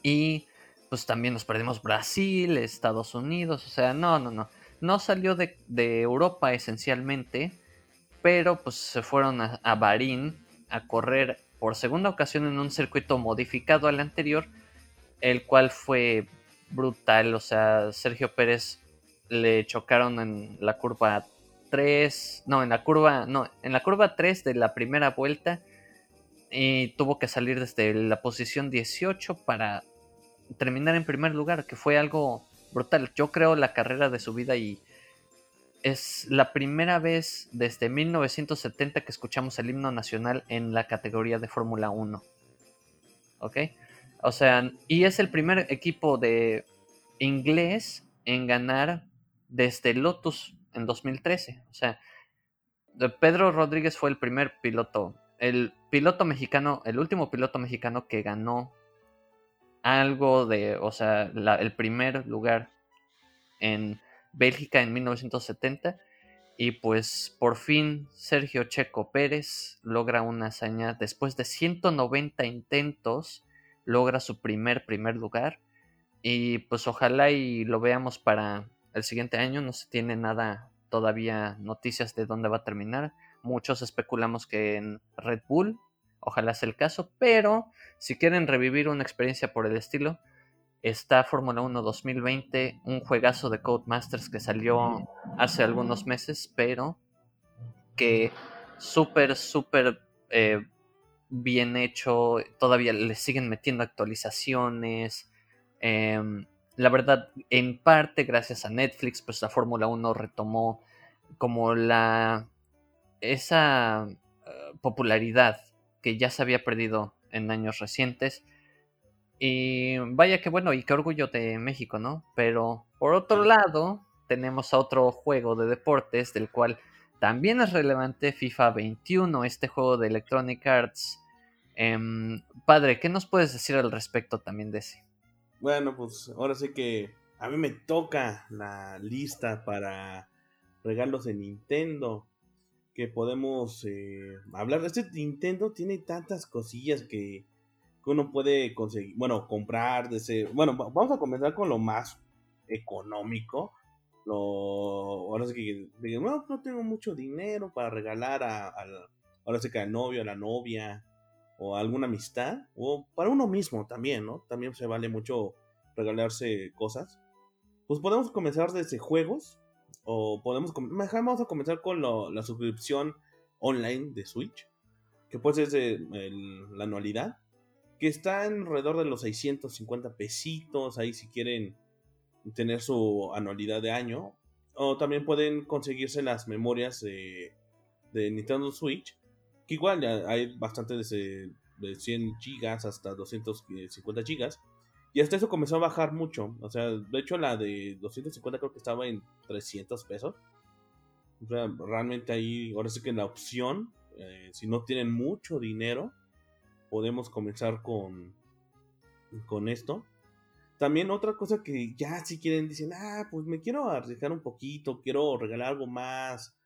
Y pues también nos perdimos Brasil, Estados Unidos, o sea, no, no, no. No salió de, Europa esencialmente, pero pues se fueron a, a Barín a correr por segunda ocasión en un circuito modificado al anterior, el cual fue brutal, o sea, Sergio Pérez le chocaron en la curva 3, no, en la curva, no, en la curva 3 de la primera vuelta y tuvo que salir desde la posición 18 para terminar en primer lugar, que fue algo brutal. Yo creo la carrera de su vida y es la primera vez desde 1970 que escuchamos el himno nacional en la categoría de Fórmula 1. ¿Ok? O sea, y es el primer equipo de inglés en ganar desde Lotus en 2013. O sea, Pedro Rodríguez fue el primer piloto, el piloto mexicano, el último piloto mexicano que ganó algo de, o sea, el primer lugar en Bélgica en 1970. Y pues por fin Sergio Checo Pérez logra una hazaña después de 190 intentos, logra su primer primer lugar. Y pues ojalá y lo veamos para el siguiente año. No se tiene nada todavía noticias de dónde va a terminar. Muchos especulamos que en Red Bull, ojalá sea el caso, pero si quieren revivir una experiencia por el estilo, está Fórmula 1 2020, un juegazo de Codemasters que salió hace algunos meses, pero que súper, súper eh, bien hecho, todavía le siguen metiendo actualizaciones. Eh, la verdad, en parte gracias a Netflix, pues la Fórmula 1 retomó como la esa eh, popularidad que ya se había perdido en años recientes. Y vaya que bueno, y qué orgullo de México, ¿no? Pero por otro lado, tenemos a otro juego de deportes del cual también es relevante FIFA 21, este juego de Electronic Arts. Em, padre, ¿qué nos puedes decir al respecto también de ese?
Bueno, pues ahora sí que a mí me toca la lista para regalos de Nintendo que podemos eh, hablar. Este Nintendo tiene tantas cosillas que, uno puede conseguir, bueno, comprar. De bueno, vamos a comenzar con lo más económico. Lo, ahora sí que no, no tengo mucho dinero para regalar a, ahora sí que al novio, a la novia o alguna amistad o para uno mismo también, ¿no? También se vale mucho regalarse cosas. Pues podemos comenzar desde juegos o podemos vamos a comenzar con la suscripción online de Switch, que puede ser la anualidad, que está alrededor de los 650 pesitos, ahí si quieren tener su anualidad de año, o también pueden conseguirse las memorias de, Nintendo Switch, que igual hay bastante de, de 100 gigas hasta 250 gigas, y hasta eso comenzó a bajar mucho. O sea, de hecho la de 250 creo que estaba en 300 pesos. O sea, realmente ahí, ahora sí que la opción, eh, si no tienen mucho dinero, podemos comenzar con, con esto. También otra cosa que ya si quieren, dicen, ah, pues me quiero arriesgar un poquito, quiero regalar algo más,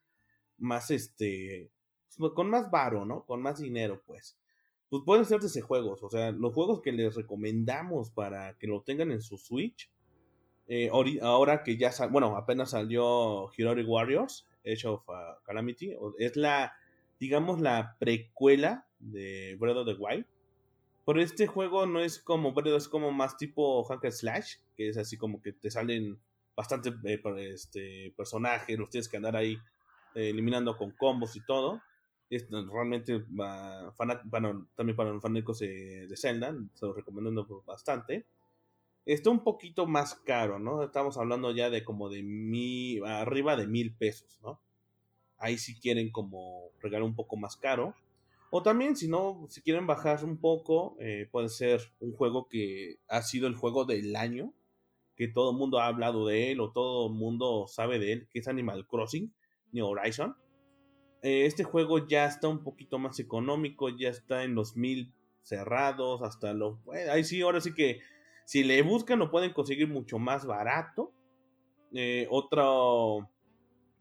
más este, pues, con más varo, ¿no? Con más dinero, pues pues pueden ser desde juegos. O sea, los juegos que les recomendamos para que lo tengan en su Switch. Eh, ahora que ya salió, bueno, apenas salió Heroic Warriors, Age of Calamity, es la, digamos, la precuela de Breath of the Wild. Pero este juego no es como Breath, es como más tipo Hacker Slash, que es así como que te salen bastante eh, este, personajes, los tienes que andar ahí eh, eliminando con combos y todo realmente bueno, también para los fanáticos de, Zelda, se lo recomiendo bastante. Está un poquito más caro, ¿no? Estamos hablando ya de como de mil, arriba de mil pesos, ¿no? Ahí si quieren como regalar un poco más caro. O también, si no, si quieren bajar un poco, eh, puede ser un juego que ha sido el juego del año, que todo el mundo ha hablado de él o todo el mundo sabe de él, que es Animal Crossing, New Horizon. Eh, este juego ya está un poquito más económico, ya está en los mil cerrados, hasta lo... ahí sí, ahora sí que si le buscan lo pueden conseguir mucho más barato. Eh, otro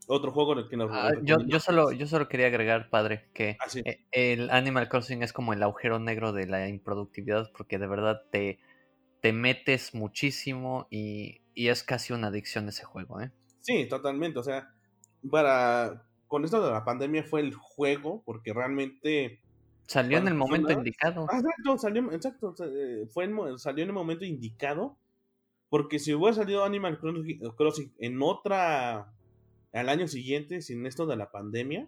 otro juego que nos
ah, yo, yo, solo yo solo quería agregar padre que ah, e, el Animal Crossing es como el agujero negro de la improductividad porque de verdad te te metes muchísimo y, y es casi una adicción ese juego ¿eh?
sí totalmente o sea para con esto de la pandemia fue el juego, porque realmente...
Salió en el momento indicado.
Ah, exacto, salió, exacto, eh, fue salió en el momento indicado, porque si hubiera salido Animal Crossing en otra, al año siguiente, sin esto de la pandemia,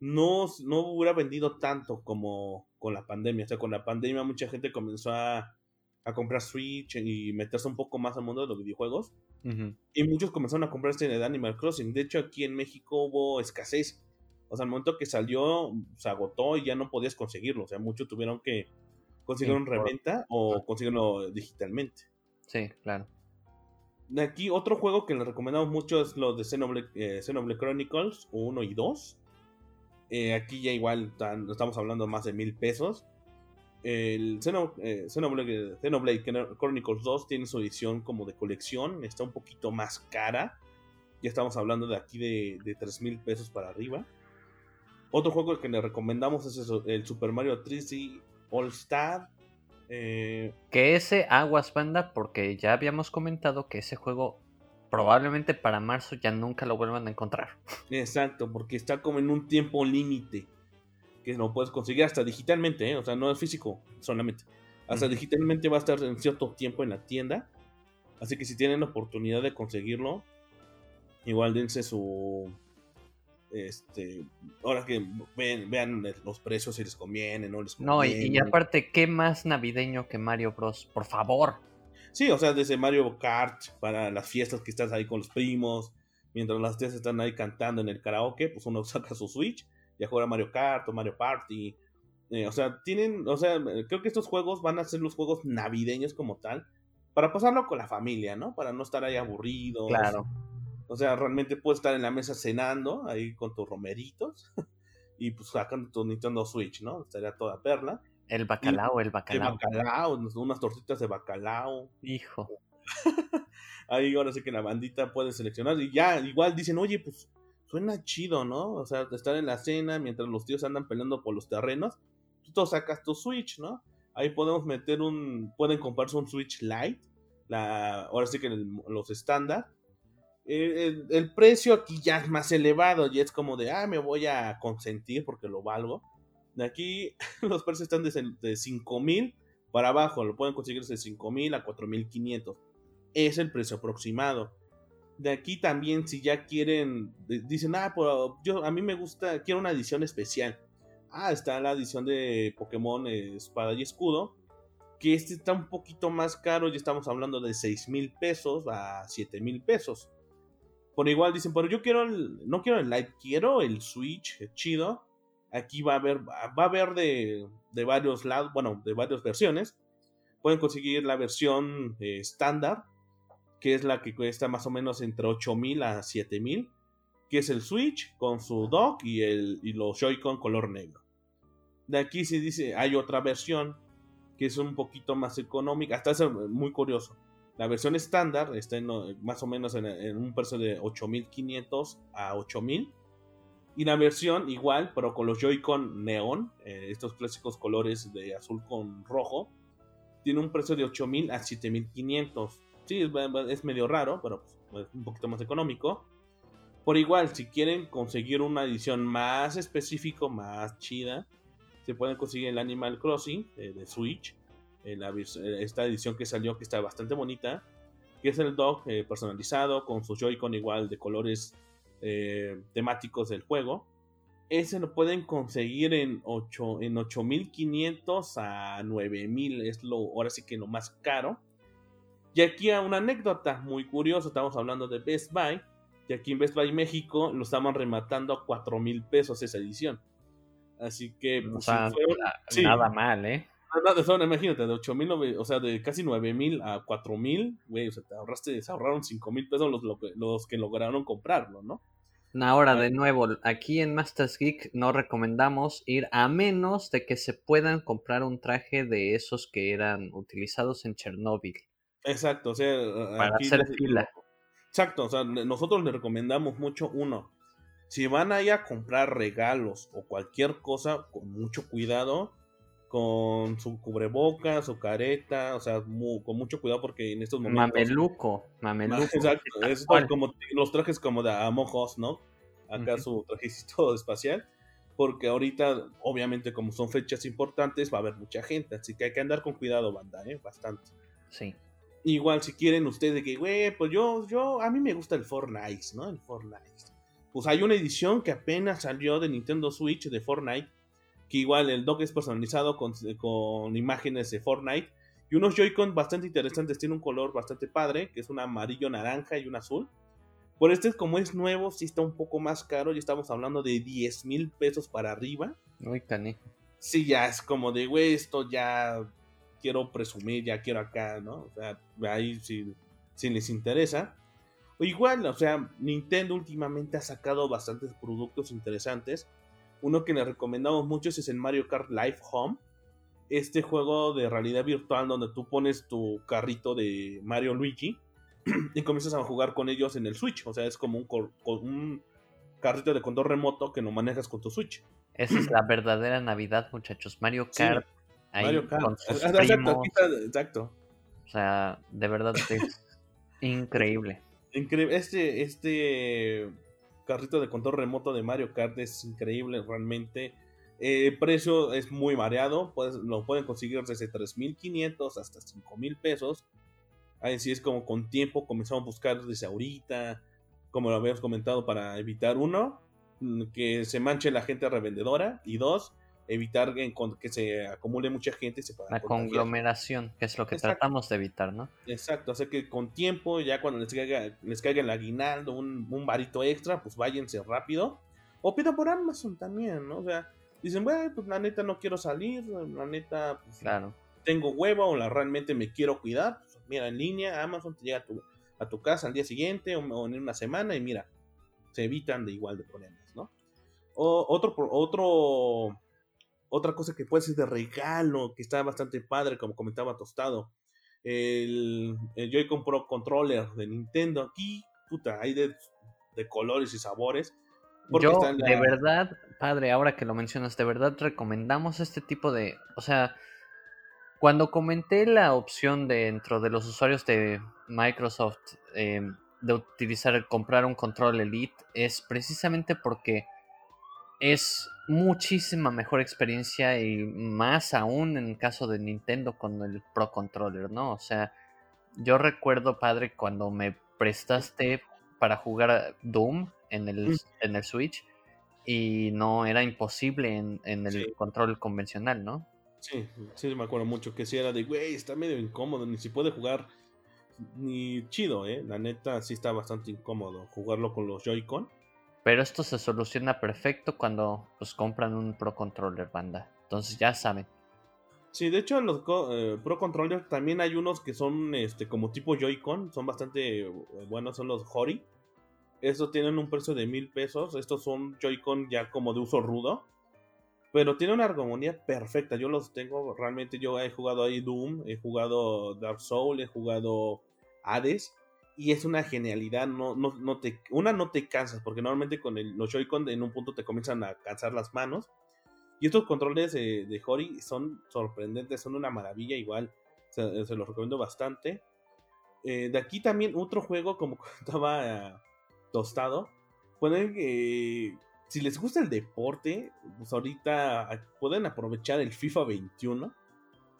no, no hubiera vendido tanto como con la pandemia. O sea, con la pandemia mucha gente comenzó a, a comprar Switch y meterse un poco más al mundo de los videojuegos. Y muchos comenzaron a comprarse de Animal Crossing. De hecho, aquí en México hubo escasez. O sea, al momento que salió, se agotó y ya no podías conseguirlo. O sea, muchos tuvieron que conseguir un reventa o conseguirlo digitalmente.
Sí, claro.
Aquí otro juego que les recomendamos mucho es lo de Xenoblade, eh, Chronicles 1 y 2. Eh, aquí ya igual estamos hablando más de mil pesos. El eh, Xenoblade, Chronicles 2 tiene su edición como de colección, está un poquito más cara. Ya estamos hablando de aquí de, de 3 mil pesos para arriba. Otro juego que le recomendamos es el Super Mario 3D All Star.
Eh, que ese aguas banda, porque ya habíamos comentado que ese juego probablemente para marzo ya nunca lo vuelvan a encontrar.
Exacto, porque está como en un tiempo límite que lo puedes conseguir hasta digitalmente, ¿eh? o sea, no es físico solamente. Hasta digitalmente va a estar en cierto tiempo en la tienda. Así que si tienen la oportunidad de conseguirlo, igual dense su. Este. Ahora que vean los precios si les conviene, no les
conviene. No, y, aparte, ¿qué más navideño que Mario Bros? Por favor.
Sí, o sea, desde Mario Kart para las fiestas que estás ahí con los primos, mientras las tías están ahí cantando en el karaoke, pues uno saca su Switch ya juega Mario Kart o Mario Party Eh, o sea, tienen, o sea, creo que estos juegos van a ser los juegos navideños como tal, para pasarlo con la familia, ¿no? Para no estar ahí aburridos.
Claro.
O sea, realmente puedes estar en la mesa cenando ahí con tus romeritos y pues sacando tu Nintendo Switch, ¿no? Estaría toda perla.
El bacalao, el bacalao.
El bacalao, unas tortitas de bacalao.
Hijo.
ahí ahora sí que la bandita puede seleccionar y ya, igual dicen, oye, pues suena chido, ¿no? O sea, estar en la cena mientras los tíos andan peleando por los terrenos, tú sacas tu Switch, ¿no? Ahí podemos meter un, pueden comprarse un Switch Lite, la, ahora sí que los estándar. Eh, el, precio aquí ya es más elevado y es como de, ah, me voy a consentir porque lo valgo. De aquí los precios están de, de 5 mil para abajo, lo pueden conseguir de 5 mil a 4.500. Es el precio aproximado. De aquí también, si ya quieren, dicen, ah, pues yo, a mí me gusta, quiero una edición especial. Ah, está la edición de Pokémon eh, Espada y Escudo. Que este está un poquito más caro. Ya estamos hablando de 6 mil pesos a 7 mil pesos. Por igual dicen, pero yo quiero el, no quiero el Lite, quiero el Switch, chido. Aquí va a haber, va a haber de, de varios lados, bueno, de varias versiones. Pueden conseguir la versión eh, estándar, que es la que cuesta más o menos entre 8000 a 7000, que es el Switch con su dock y, el, y los Joy-Con color negro. De aquí se dice, hay otra versión que es un poquito más económica, hasta es muy curioso. La versión estándar está en, más o menos en, un precio de 8500 a 8000. Y la versión igual, pero con los Joy-Con neón, eh, estos clásicos colores de azul con rojo, tiene un precio de 8000 a 7500. Sí, es, medio raro, pero pues, es un poquito más económico. Por igual, si quieren conseguir una edición más específica, más chida, se pueden conseguir el Animal Crossing eh, de Switch, eh, esta edición que salió que está bastante bonita, que es el dog eh, personalizado con su Joy-Con igual de colores temáticos del juego. Ese lo pueden conseguir en, 8, en 8500 a 9000, es lo, ahora sí que lo más caro. Y aquí una anécdota muy curiosa, estamos hablando de Best Buy, y aquí en Best Buy México lo estaban rematando a 4000 pesos esa edición. Así que.
Pues, nada mal, ¿eh?
Nada, imagínate, de 8 mil, o sea, de casi 9 mil a 4 mil, güey, o sea, te ahorraste, se ahorraron 5 mil pesos los, los, que lograron comprarlo, ¿no?
Ahora, de nuevo, aquí en Masters Geek no recomendamos ir a menos de que se puedan comprar un traje de esos que eran utilizados en Chernóbil.
Exacto, o sea,
para hacer fila.
Exacto, o sea, nosotros le recomendamos mucho uno, si van ahí a comprar regalos o cualquier cosa, con mucho cuidado, con su cubrebocas, su careta, o sea, con mucho cuidado porque en estos momentos...
Mameluco, mameluco.
Exacto, es como los trajes como de Among Us, ¿no? Acá su trajecito espacial, porque ahorita, obviamente, como son fechas importantes, va a haber mucha gente, así que hay que andar con cuidado, banda, ¿eh? Bastante.
Sí.
Igual, si quieren ustedes que, güey, pues yo, yo, a mí me gusta el Fortnite, ¿no? El Fortnite pues hay una edición que apenas salió de Nintendo Switch de Fortnite, que igual el dock es personalizado con, imágenes de Fortnite y unos Joy-Con bastante interesantes, tiene un color bastante padre, que es un amarillo naranja y un azul. Por este, como es nuevo, sí está un poco más caro, ya estamos hablando de 10 mil pesos para arriba.
Uy, cané.
Sí, ya es como de, güey, esto ya quiero presumir, ya quiero acá, ¿no? O sea, ahí si, si les interesa. Igual, o sea, Nintendo últimamente ha sacado bastantes productos interesantes. Uno que le recomendamos mucho es el Mario Kart Live Home. Este juego de realidad virtual donde tú pones tu carrito de Mario Luigi y comienzas a jugar con ellos en el Switch. O sea, es como un, un carrito de control remoto que no manejas con tu Switch.
Esa es la verdadera Navidad, muchachos. Mario Kart.
Mario Kart. exacto, exacto.
O sea, de verdad es increíble.
Increíble. Este, este carrito de control remoto de Mario Kart es increíble realmente. El eh, precio es muy variado, pues lo pueden conseguir desde 3.500 hasta 5.000 pesos. Ahí sí es como con tiempo comenzamos a buscar desde ahorita, como lo habíamos comentado, para evitar uno, que se manche la gente revendedora y dos, evitar que se acumule mucha gente y se
La conglomeración, que es lo que tratamos de evitar, ¿no?
Exacto, sea que con tiempo, ya cuando les caiga, les caiga el aguinaldo, un, un varito extra, pues váyanse rápido. O pida por Amazon también, ¿no? O sea, dicen, bueno, pues la neta no quiero salir, la neta, pues,
Claro.
tengo huevo o la realmente me quiero cuidar, pues, mira, en línea, Amazon te llega a tu, a tu casa al día siguiente o, o en una semana y mira, se evitan de igual de problemas, ¿no? O, otro, otro, otra cosa que puede ser de regalo, que está bastante padre, como comentaba Tostado, el, el Joy-Con Pro Controller de Nintendo, aquí, puta, hay de, de colores y sabores. porque
Yo,
está en la-
de verdad, padre, ahora que lo mencionas, de verdad recomendamos este tipo de. O sea, cuando comenté la opción dentro de los usuarios de Microsoft eh, de utilizar, comprar un control Elite, es precisamente porque es muchísima mejor experiencia y más aún en el caso de Nintendo con el Pro Controller, ¿no? O sea, yo recuerdo, padre, cuando me prestaste para jugar a Doom en el,
Mm.
en el Switch y no era imposible en, en el
Sí.
control convencional, ¿no?
Sí, sí me acuerdo mucho que sí era de, güey, está medio incómodo, ni si puede jugar ni chido, ¿eh? La neta sí está bastante incómodo jugarlo con los Joy-Con.
Pero esto se soluciona perfecto cuando pues compran un Pro Controller, banda. Entonces ya saben.
Sí, de hecho los eh, Pro Controller también hay unos que son este como tipo Joy-Con, son bastante eh, buenos, son los Hori. Estos tienen un precio de mil pesos, estos son Joy-Con ya como de uso rudo. Pero tiene una armonía perfecta, yo los tengo, realmente yo he jugado ahí Doom, he jugado Dark Soul, he jugado Hades. Y es una genialidad, no, no, no te, una no te cansas, porque normalmente con el- los Joy-Con en un punto te comienzan a cansar las manos. Y estos controles de, de Hori son sorprendentes, son una maravilla igual. Se, los recomiendo bastante. Eh, de aquí también otro juego, como eh, tostado. Pueden que, si les gusta el deporte, pues ahorita pueden aprovechar el FIFA 21.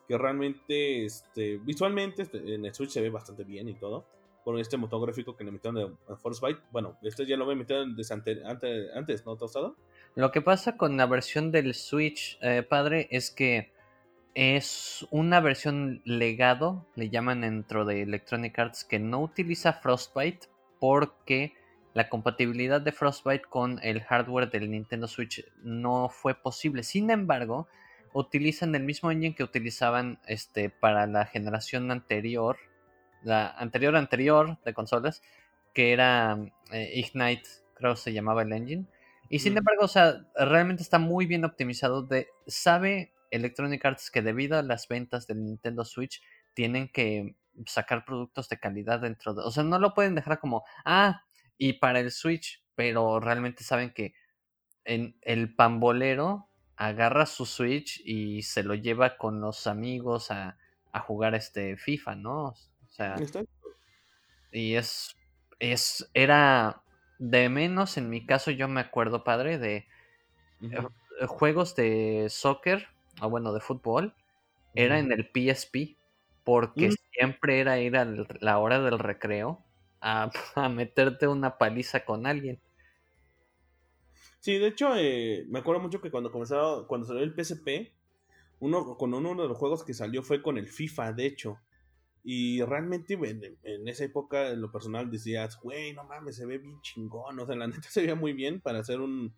Que realmente, este, visualmente este, en el Switch se ve bastante bien y todo. Con este motográfico que le metieron a Force Bueno, este ya lo había metido desde ante- antes, ¿no, Tostado?
Lo que pasa con la versión del Switch, eh, padre, es que es una versión legado, le llaman dentro de Electronic Arts, que no utiliza Frostbite porque la compatibilidad de Frostbite con el hardware del Nintendo Switch no fue posible. Sin embargo, utilizan el mismo engine que utilizaban este, para la generación anterior, la anterior anterior de consolas, que era eh, Ignite, creo se llamaba el engine. Y sin
Mm.
embargo, o sea, realmente está muy bien optimizado. De, sabe Electronic Arts que debido a las ventas del Nintendo Switch tienen que sacar productos de calidad dentro de... O sea, no lo pueden dejar como, ah, y para el Switch, pero realmente saben que en el pambolero agarra su Switch y se lo lleva con los amigos a, a jugar este FIFA, ¿no? O sea, y es, es, era de menos, en mi caso yo me acuerdo, padre, de eh, juegos de soccer, o bueno, de fútbol, era en el PSP, porque
Mm.
siempre era ir a la hora del recreo a, a meterte una paliza con alguien.
Sí, de hecho, eh, me acuerdo mucho que cuando comenzaba, cuando salió el PSP, uno, con uno de los juegos que salió fue con el FIFA, de hecho. Y realmente en, en esa época, en lo personal, decías, güey, no mames, se ve bien chingón. O sea, la neta se veía muy bien para hacer un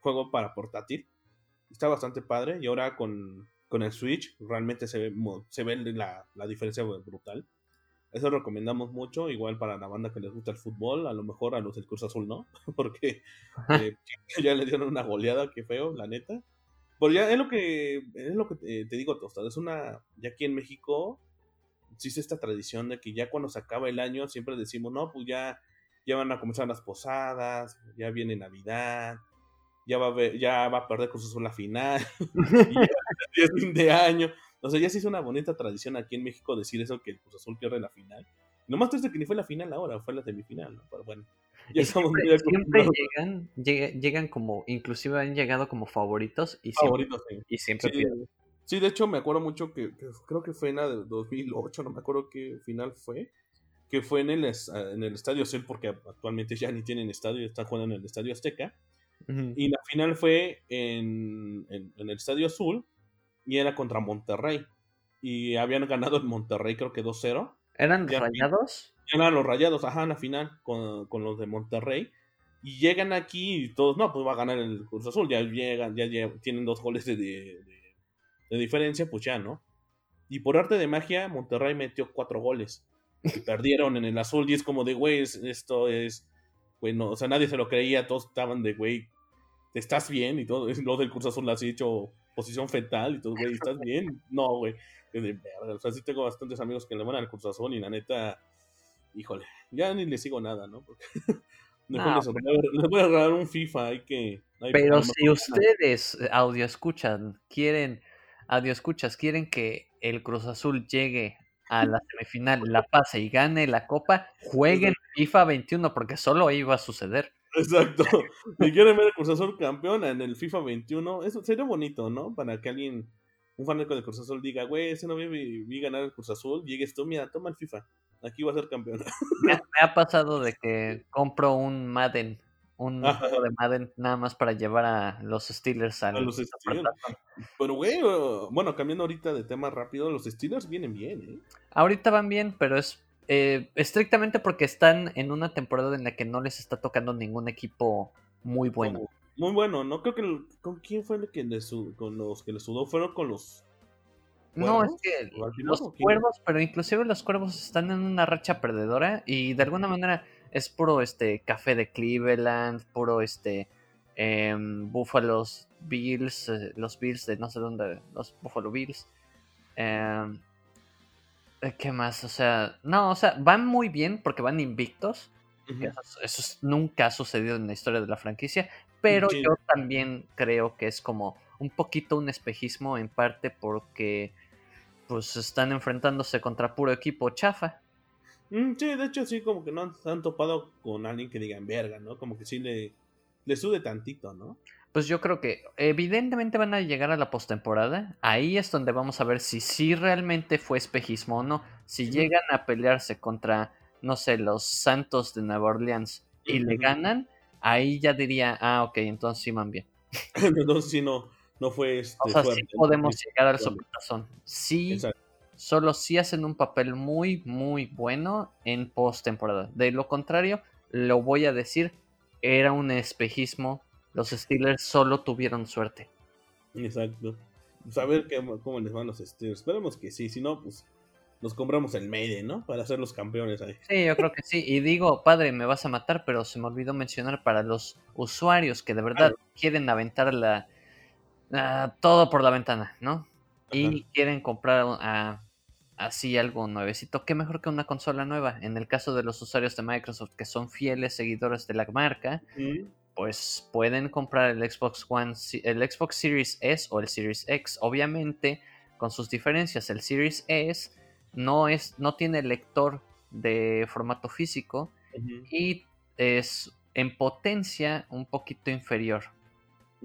juego para portátil. Está bastante padre. Y ahora con, con el Switch, realmente se ve, se ve la, la diferencia brutal. Eso recomendamos mucho, igual para la banda que les gusta el fútbol, a lo mejor a los del Cruz Azul no, porque eh, ya le dieron una goleada, que feo, la neta. Pero ya es lo que es lo que te, te digo, Tostado, es una, ya aquí en México existe esta tradición de que ya cuando se acaba el año siempre decimos, no, pues ya, ya van a comenzar las posadas, ya viene Navidad, ya va a, ver, ya va a perder Cruz Azul la final, y ya, ya es fin de año. O sea, ya se hizo una bonita tradición aquí en México decir eso, que el Cruz Azul pierde la final. Lo más triste que ni fue la final ahora, fue la semifinal, ¿no? Pero bueno, ya estamos
siempre,
muy
siempre llegan, llega- llegan como, inclusive han llegado como favoritos y siempre,
sí.
y siempre
Sí,
pierden.
Sí, de hecho me acuerdo mucho que, que creo que fue en la de 2008, no me acuerdo qué final fue, que fue en el, es- en el Estadio Azul, porque actualmente ya ni tienen estadio, están jugando en el Estadio Azteca, y la final fue en, en, en el Estadio Azul, y era contra Monterrey, y habían ganado el Monterrey creo que 2-0,
¿Eran
Ya-
rayados?
eran los rayados, ajá, en la final con, con los de Monterrey, Y llegan aquí y todos, no, pues va a ganar el Cruz Azul, ya llegan, ya, tienen dos goles de, de, de, diferencia, pues ya, ¿no? Y por arte de magia, Monterrey metió cuatro goles. Y perdieron en el azul y es como de, güey, esto es, bueno, o sea, nadie se lo creía, todos estaban de, güey, ¿estás bien? Y todo, lo del Cruz Azul así hecho posición fetal y todo, güey, ¿estás bien? No, güey. O sea, sí tengo bastantes amigos que le van al Cruz Azul y la neta, híjole, ya ni le sigo nada, ¿no? Porque les, voy a regalar un FIFA, hay que...
pero si ustedes, audio escuchan, quieren, audio escuchas, quieren que el Cruz Azul llegue a la semifinal, la pase y gane la copa, jueguen FIFA 21 porque solo ahí va a suceder.
Exacto. Si quieren ver el Cruz Azul campeón en el FIFA 21, eso sería bonito, ¿no? Para que alguien, un fanático de Cruz Azul diga, güey, ese no vi, vi ganar el Cruz Azul, llegues tú, mira, toma el FIFA, aquí va a ser campeón.
Me, ha pasado de que compro un Madden, un juego de Madden nada más para llevar a los Steelers a
los Steelers. Pero, güey, bueno, cambiando ahorita de tema rápido, los Steelers vienen bien, ¿eh?
Ahorita van bien, pero es eh, estrictamente porque están en una temporada en la que no les está tocando ningún equipo muy bueno.
Muy bueno, no creo que con quién fue el que con los que le sudó fueron con los
no, es que los cuervos, pero inclusive los cuervos están en una racha perdedora y de alguna manera es puro este café de Cleveland, puro este eh, Buffalo's Bills, eh, los Bills de no sé dónde, los Buffalo Bills. Eh, ¿Qué más? O sea, no, o sea, van muy bien porque van invictos. eso, nunca ha sucedido en la historia de la franquicia. Pero yo también creo que es como un poquito un espejismo en parte porque pues están enfrentándose contra puro equipo chafa.
Mm, sí, de hecho sí, como que no han, topado con alguien que digan verga, ¿no? Como que sí le, le sube tantito, ¿no?
Pues yo creo que evidentemente van a llegar a la postemporada. Ahí es donde vamos a ver si sí realmente fue espejismo o no. Si llegan a pelearse contra, no sé, los Santos de Nueva Orleans y le ganan, ahí ya diría, ah, ok, entonces sí van bien.
entonces sí no, no fue este,
O sea, sí podemos llegar al supertazón. Sí, solo sí hacen un papel muy, muy bueno en postemporada. De lo contrario, lo voy a decir, era un espejismo los Steelers solo tuvieron suerte.
Exacto. Pues a ver cómo les van los Steelers. Esperemos que sí, si no, pues nos compramos el Mayday, ¿no? Para ser los campeones ahí.
Sí, yo creo que sí. Y digo, padre, me vas a matar, pero se me olvidó mencionar para los usuarios que de verdad quieren aventar la, todo por la ventana, ¿no? Y quieren comprar así algo nuevecito. ¿Qué mejor que una consola nueva? En el caso de los usuarios de Microsoft que son fieles seguidores de la marca, pues pueden comprar el Xbox One, el Xbox Series S o el Series X. Obviamente, con sus diferencias, el Series S no, es, no tiene lector de formato físico y es en potencia un poquito inferior.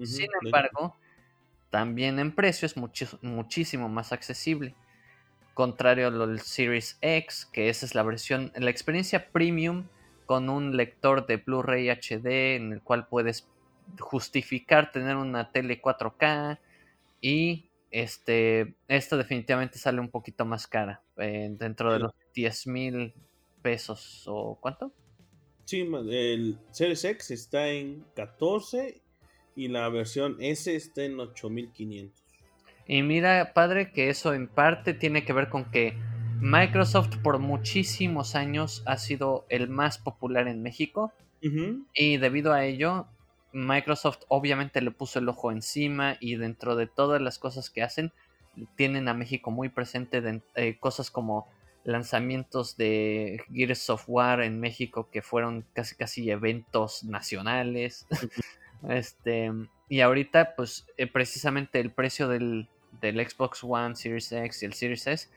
Sin embargo, también en precio es muchísimo más accesible. Contrario al Series X, que esa es la versión, la experiencia premium con un lector de Blu-ray HD en el cual puedes justificar tener una tele 4K y este esta definitivamente sale un poquito más cara eh, dentro de los 10 mil pesos o cuánto
sí el Series X está en 14 y la versión S está en 8500
y mira padre que eso en parte tiene que ver con que Microsoft por muchísimos años ha sido el más popular en México. Y debido a ello Microsoft obviamente le puso el ojo encima y dentro de todas las cosas que hacen tienen a México muy presente de, eh, cosas como lanzamientos de Gears of War en México que fueron casi casi eventos nacionales este y ahorita pues eh, precisamente el precio del, del Xbox One Series X y el Series S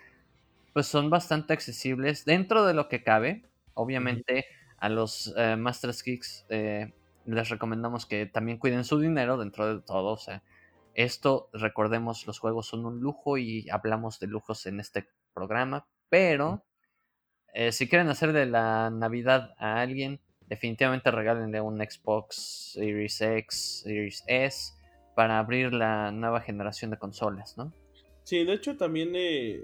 pues son bastante accesibles dentro de lo que cabe. Obviamente a los eh, Masters Geeks eh, les recomendamos que también cuiden su dinero dentro de todo. O sea, esto, recordemos, los juegos son un lujo y hablamos de lujos en este programa. Pero si quieren hacer de la Navidad a alguien, definitivamente regálenle un Xbox Series X, Series S para abrir la nueva generación de consolas, ¿no?
Sí, de hecho también eh,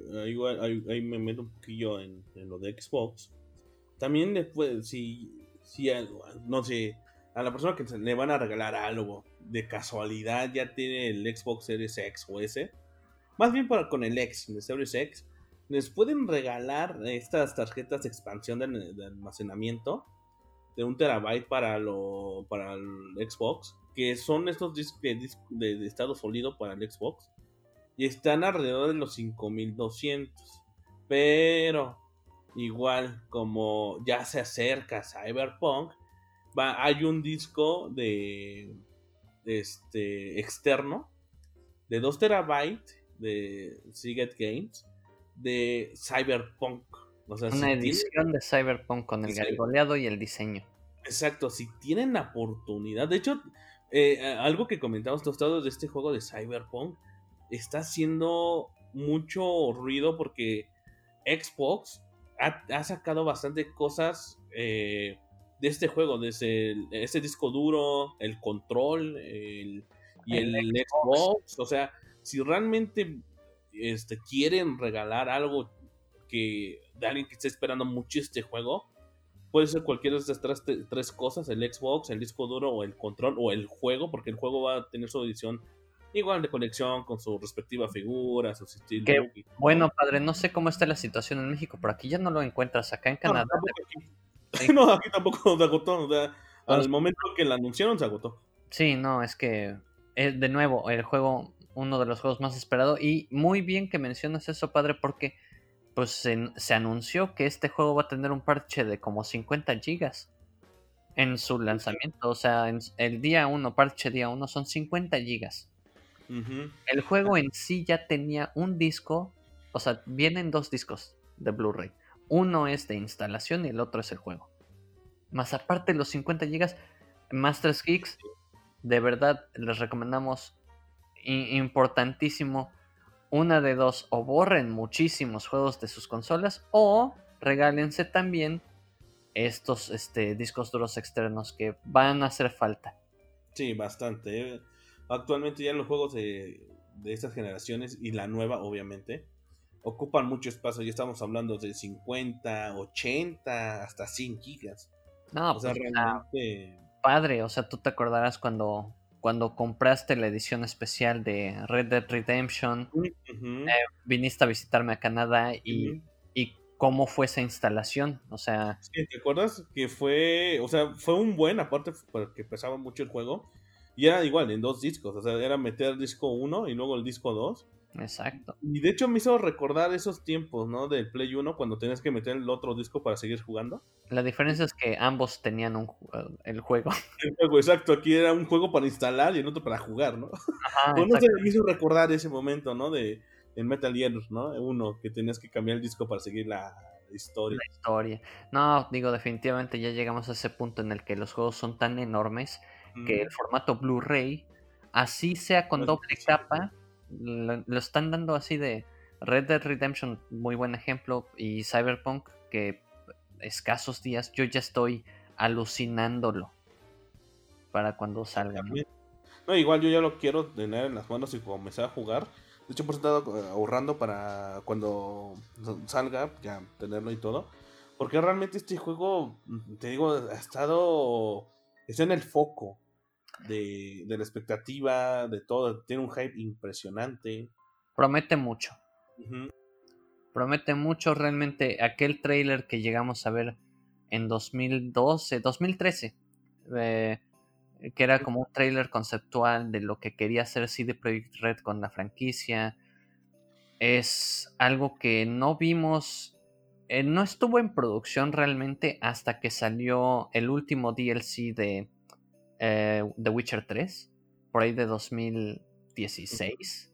ahí, me meto un poquillo en, lo de Xbox. También después, si, si no sé, a la persona que le van a regalar algo de casualidad ya tiene el Xbox Series X o S, más bien para, con el X, el Series X, les pueden regalar estas tarjetas de expansión de, almacenamiento de un terabyte para, lo, para el Xbox, que son estos discos de, estado sólido para el Xbox, y están alrededor de los 5200. Pero igual como ya se acerca Cyberpunk, va, hay un disco de este externo de 2 terabytes de Seagate Games de Cyberpunk.
Una edición de Cyberpunk con el garigoleado y el diseño.
Exacto, si tienen la oportunidad. De hecho, eh, algo que comentamos todos de este juego de Cyberpunk está haciendo mucho ruido porque Xbox ha, sacado bastante cosas eh, de este juego, desde ese disco duro, el control y el, Xbox. O sea, si realmente este, quieren regalar algo que de alguien que esté esperando mucho este juego, puede ser cualquiera de estas tres, cosas, el Xbox, el disco duro o el control o el juego, porque el juego va a tener su edición igual de conexión con su respectiva figura, su estilo.
bueno, padre, no sé cómo está la situación en México, pero aquí ya no lo encuentras, acá en Canadá.
No, aquí, tampoco se agotó, al momento que la anunciaron se agotó.
Sí, no, es que, es, de nuevo, el juego uno de los juegos más esperados. Y muy bien que mencionas eso, padre, porque pues se, anunció que este juego va a tener un parche de como 50 gigas en su lanzamiento. O sea, en el día 1, parche día 1, son 50 gigas. El juego en sí ya tenía un disco, o sea, vienen dos discos de Blu-ray. Uno es de instalación y el otro es el juego. Más aparte los 50 gigas, Masters Geeks, de verdad les recomendamos importantísimo, una de dos, o borren muchísimos juegos de sus consolas, o regálense también estos este, discos duros externos que van a hacer falta.
Sí, bastante. ¿eh? Actualmente ya los juegos de, de estas generaciones y la nueva, obviamente, ocupan mucho espacio. Ya estamos hablando de 50, 80, hasta 100 gigas.
No, o sea, pues, realmente... Padre, o sea, tú te acordarás cuando cuando compraste la edición especial de Red Dead Redemption, eh, viniste a visitarme a Canadá y, y, cómo fue esa instalación, o sea...
¿te acuerdas? Que fue, o sea, fue un buen, aparte porque pesaba mucho el juego, y era igual, en dos discos, o sea, era meter el disco 1 y luego el disco 2.
Exacto.
Y de hecho me hizo recordar esos tiempos, ¿no? Del Play 1 cuando tenías que meter el otro disco para seguir jugando.
La diferencia es que ambos tenían un, el juego.
El juego, exacto. Aquí era un juego para instalar y el otro para jugar, ¿no? Ajá, pues me hizo recordar ese momento, ¿no? De en Metal Gear, ¿no? Uno, que tenías que cambiar el disco para seguir la historia.
La historia. No, digo, definitivamente ya llegamos a ese punto en el que los juegos son tan enormes que el formato Blu-ray, así sea con doble capa, lo, están dando así de Red Dead Redemption, muy buen ejemplo, y Cyberpunk, que escasos días yo ya estoy alucinándolo para cuando salga.
¿no? igual yo ya lo quiero tener en las manos y comenzar a jugar. De hecho, por he estado ahorrando para cuando salga, ya tenerlo y todo. Porque realmente este juego, te digo, ha estado. Está en el foco de, la expectativa, de todo. Tiene un hype impresionante.
Promete mucho. Promete mucho realmente aquel trailer que llegamos a ver en 2012, 2013. Eh, que era como un trailer conceptual de lo que quería hacer CD Projekt Red con la franquicia. Es algo que no vimos, eh, no estuvo en producción realmente hasta que salió el último DLC de eh, The Witcher 3, por ahí de 2016,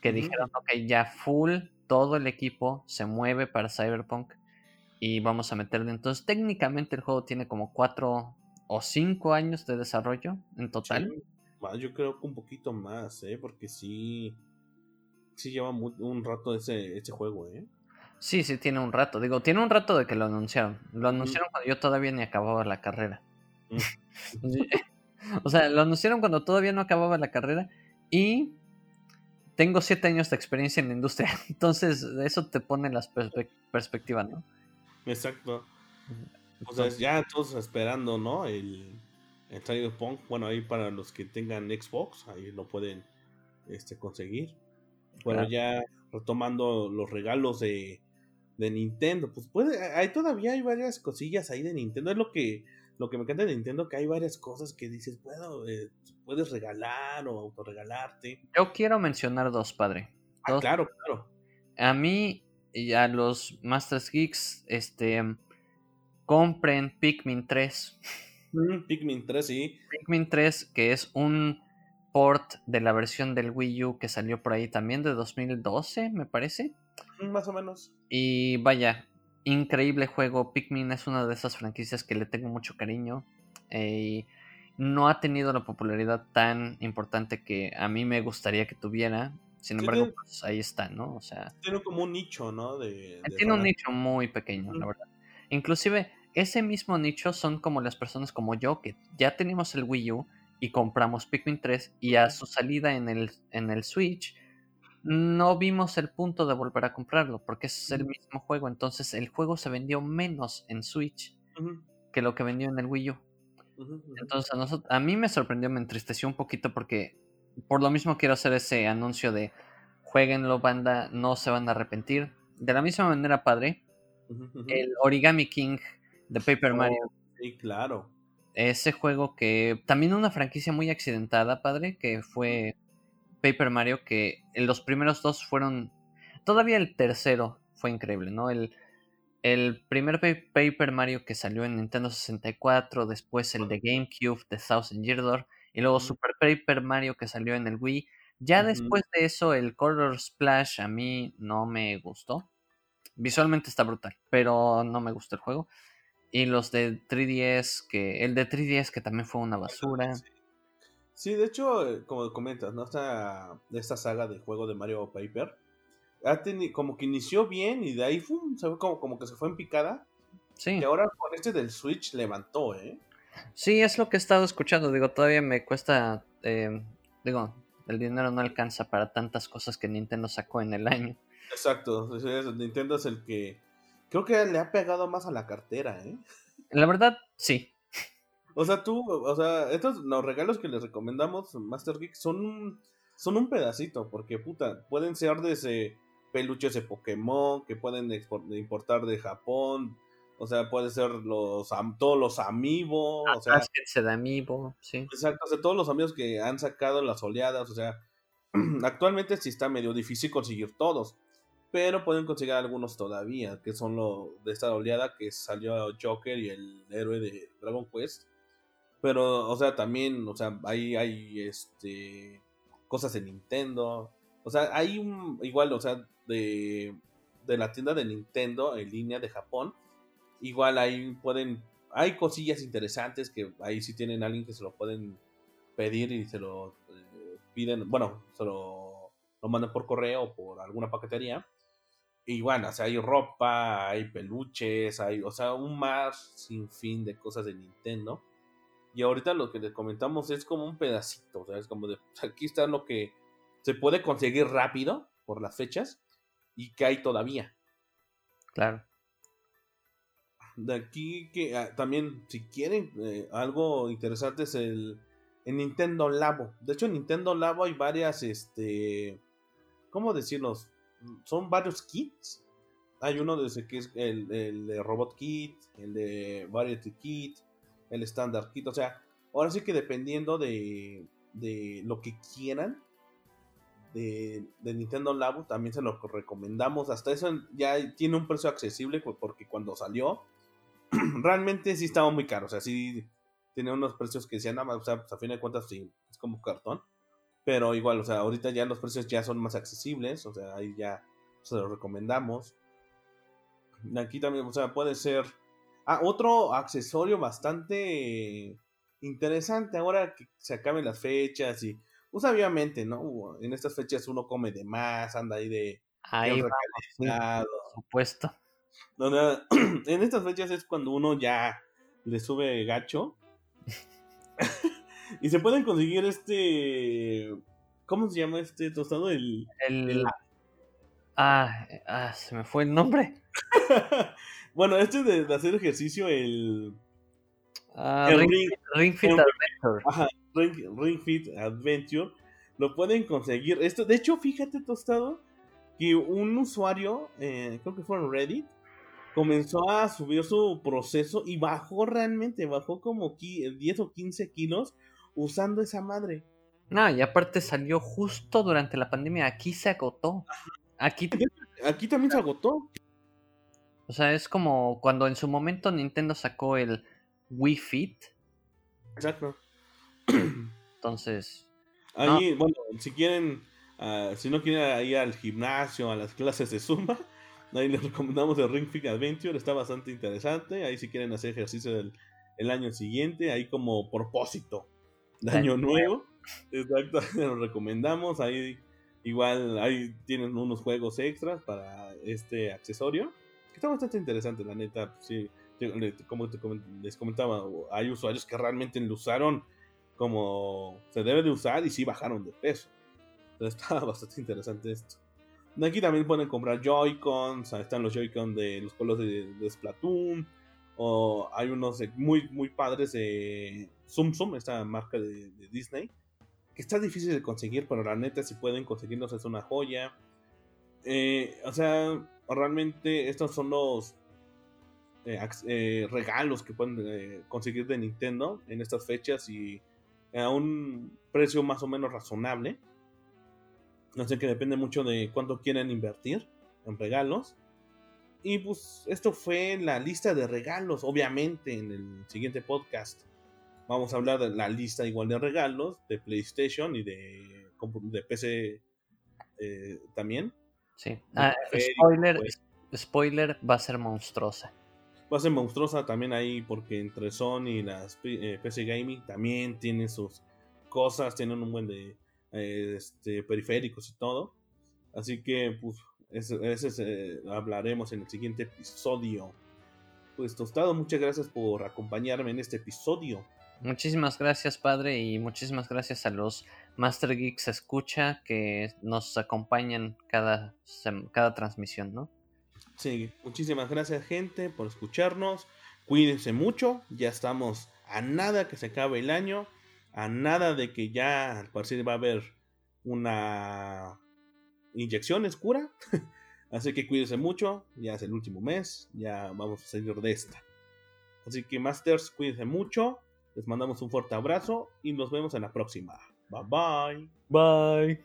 que dijeron, ok, ya full, todo el equipo se mueve para Cyberpunk y vamos a meterle. Entonces, técnicamente el juego tiene como 4 o 5 años de desarrollo en total.
yo creo que un poquito más, ¿eh? porque sí, sí lleva un rato ese, ese juego, ¿eh?
Sí, sí, tiene un rato. Digo, tiene un rato de que lo anunciaron. Lo anunciaron cuando yo todavía ni acababa la carrera. O sea, lo anunciaron cuando todavía no acababa la carrera y tengo siete años de experiencia en la industria. Entonces, eso te pone las perspectivas, ¿no?
Exacto. O sea, ya todos esperando, ¿no? El, el Cyberpunk. Bueno, ahí para los que tengan Xbox, ahí lo pueden este, conseguir. Bueno, ya retomando los regalos de, de Nintendo, pues puede, hay todavía hay varias cosillas ahí de Nintendo. Es lo que, lo que me encanta de Nintendo, que hay varias cosas que dices, bueno, eh, puedes regalar o autorregalarte.
Yo quiero mencionar dos, padre.
Ah, claro, claro.
A mí y a los Masters Geeks, este, compren Pikmin 3.
Mm, Pikmin 3, sí.
Pikmin 3, que es un port de la versión del Wii U que salió por ahí también de 2012, me parece.
Mm, más o menos.
Y vaya, increíble juego. Pikmin es una de esas franquicias que le tengo mucho cariño. Eh, y no ha tenido la popularidad tan importante que a mí me gustaría que tuviera. Sin embargo, pues ahí está, ¿no? O sea.
Tiene como un nicho, ¿no?
tiene un nicho muy pequeño, la verdad. Inclusive, ese mismo nicho son como las personas como yo, que ya tenemos el Wii U y compramos Pikmin 3 y a su salida en el, en el Switch no vimos el punto de volver a comprarlo porque es el mismo juego. Entonces el juego se vendió menos en Switch que lo que vendió en el Wii U. Entonces a, nosotros, a mí me sorprendió, me entristeció un poquito porque por lo mismo quiero hacer ese anuncio de jueguenlo banda, no se van a arrepentir. De la misma manera, padre, el Origami King de Paper oh, Mario.
Sí, claro.
Ese juego que también una franquicia muy accidentada, padre, que fue Paper Mario, que los primeros dos fueron, todavía el tercero fue increíble, ¿no? El, el primer Paper Mario que salió en Nintendo 64, después el de GameCube de Thousand Year Door, y luego Super Paper Mario que salió en el Wii. Ya después de eso, el Color Splash a mí no me gustó. Visualmente está brutal, pero no me gustó el juego. Y los de 3DS, que el de 3DS que también fue una basura.
Sí, de hecho, eh, como comentas, ¿no? Esta, esta saga de juego de Mario Paper como que inició bien y de ahí fue, como, como que se fue en picada. Sí. Y ahora con este del Switch levantó, ¿eh?
Sí, es lo que he estado escuchando. Digo, todavía me cuesta. Eh, digo, el dinero no alcanza para tantas cosas que Nintendo sacó en el año.
Exacto. Nintendo es el que. Creo que le ha pegado más a la cartera, ¿eh?
La verdad, sí.
O sea, tú, o sea, estos los regalos que les recomendamos, Master Geek, son, son un pedacito, porque puta, pueden ser desde peluches de Pokémon que pueden importar de Japón. O sea, puede ser los todos los amigos. o sea,
de amiibo, sí.
Exacto, o sea, todos los amigos que han sacado las oleadas. O sea, actualmente sí está medio difícil conseguir todos. Pero pueden conseguir algunos todavía, que son lo de esta oleada que salió Joker y el héroe de Dragon Quest. Pero, o sea, también, o sea, ahí hay este cosas de Nintendo. O sea, hay un, igual, o sea, de, de la tienda de Nintendo en línea de Japón. Igual ahí pueden, hay cosillas interesantes que ahí sí tienen alguien que se lo pueden pedir y se lo eh, piden, bueno, se lo, lo mandan por correo o por alguna paquetería. Y bueno, o sea, hay ropa, hay peluches, hay, o sea, un mar sin fin de cosas de Nintendo. Y ahorita lo que les comentamos es como un pedacito, o sea, es como de, aquí está lo que se puede conseguir rápido por las fechas y que hay todavía.
Claro.
De aquí que ah, también, si quieren, eh, algo interesante es el, Nintendo Labo. De hecho, en Nintendo Labo hay varias, este, ¿cómo decirlos? Son varios kits. Hay uno de que es el, el de Robot Kit, el de Variety Kit, el Kit. O sea, ahora sí que dependiendo de, de lo que quieran, de, Nintendo Labo, también se lo recomendamos. Hasta eso ya tiene un precio accesible porque cuando salió, realmente sí estaba muy caro. O sea, sí tiene unos precios que decían, nada o sea, pues, a fin de cuentas sí, es como cartón. Pero igual, o sea, ahorita ya los precios ya son más accesibles, o sea, ahí ya se los recomendamos. Aquí también, o sea, puede ser... Ah, otro accesorio bastante interesante ahora que se acaben las fechas y pues obviamente, ¿no? En estas fechas uno come de más, anda ahí de...
Ahí por supuesto.
en estas fechas es cuando uno ya le sube gacho. y se pueden conseguir este... ¿Cómo se llama este tostado? El...
el... Ah, ah, se me fue el nombre.
bueno, este de, de hacer ejercicio, el...
Ah,
El
Ring,
Ring-
Ring Fit
el-
Adventure.
Ajá, Ring, Ring Fit Adventure. Lo pueden conseguir. Esto, de hecho, fíjate, Tostado, que un usuario, eh, creo que fue en Reddit, comenzó a subir su proceso y bajó realmente, bajó como qui- 10 o 15 kilos usando esa madre.
No, y aparte salió justo durante la pandemia. Aquí se agotó. Aquí,
Aquí también se agotó.
O sea, es como cuando en su momento Nintendo sacó el Wii Fit.
Exacto.
Entonces,
Ahí, bueno, si quieren, ah, si no quieren ir al gimnasio, a las clases de Zumba, ahí les recomendamos el Ring Fit Adventure, está bastante interesante. Ahí si quieren hacer ejercicio el, el año siguiente, ahí como propósito de
Año
año nuevo. Exacto, lo recomendamos. Ahí igual, ahí tienen unos juegos extras para este accesorio. Que está bastante interesante, la neta. Sí, como les comentaba, hay usuarios que realmente lo usaron como se debe de usar y sí bajaron de peso. Entonces está bastante interesante esto. Aquí también pueden comprar Joy-Cons, están los Joy-Con de los colores de, Splatoon, o hay unos muy, muy padres de Zoom Zoom, esta marca de, de Disney, que está difícil de conseguir, pero la neta si pueden conseguirlos es una joya. Eh, o sea, realmente estos son los eh, eh, regalos que pueden eh, conseguir de Nintendo en estas fechas y a un precio más o menos razonable. Sé que depende mucho de cuánto quieran invertir en regalos. Y pues esto fue la lista de regalos. Obviamente en el siguiente podcast vamos a hablar de la lista igual de regalos de PlayStation y de, de PC también.
Sí. Ah, spoiler,
pues.
spoiler, va a ser monstruosa.
Va a ser monstruosa también ahí porque entre Sony y las eh, PC Gaming también tienen sus cosas, tienen un buen de eh, este, periféricos y todo. Así que pues ese, ese es, eh, hablaremos en el siguiente episodio. Pues Tostado, muchas gracias por acompañarme en este episodio.
Muchísimas gracias, padre, y muchísimas gracias a los Master Geeks Escucha que nos acompañan cada, cada transmisión, ¿no?
Sí, muchísimas gracias gente por escucharnos. Cuídense mucho, ya estamos a nada que se acabe el año, a nada de que ya al parecer va a haber una inyección escura. Así que cuídense mucho, ya es el último mes, ya vamos a salir de esta. Así que Masters, cuídense mucho, les mandamos un fuerte abrazo y nos vemos en la próxima. Bye-bye.
Bye.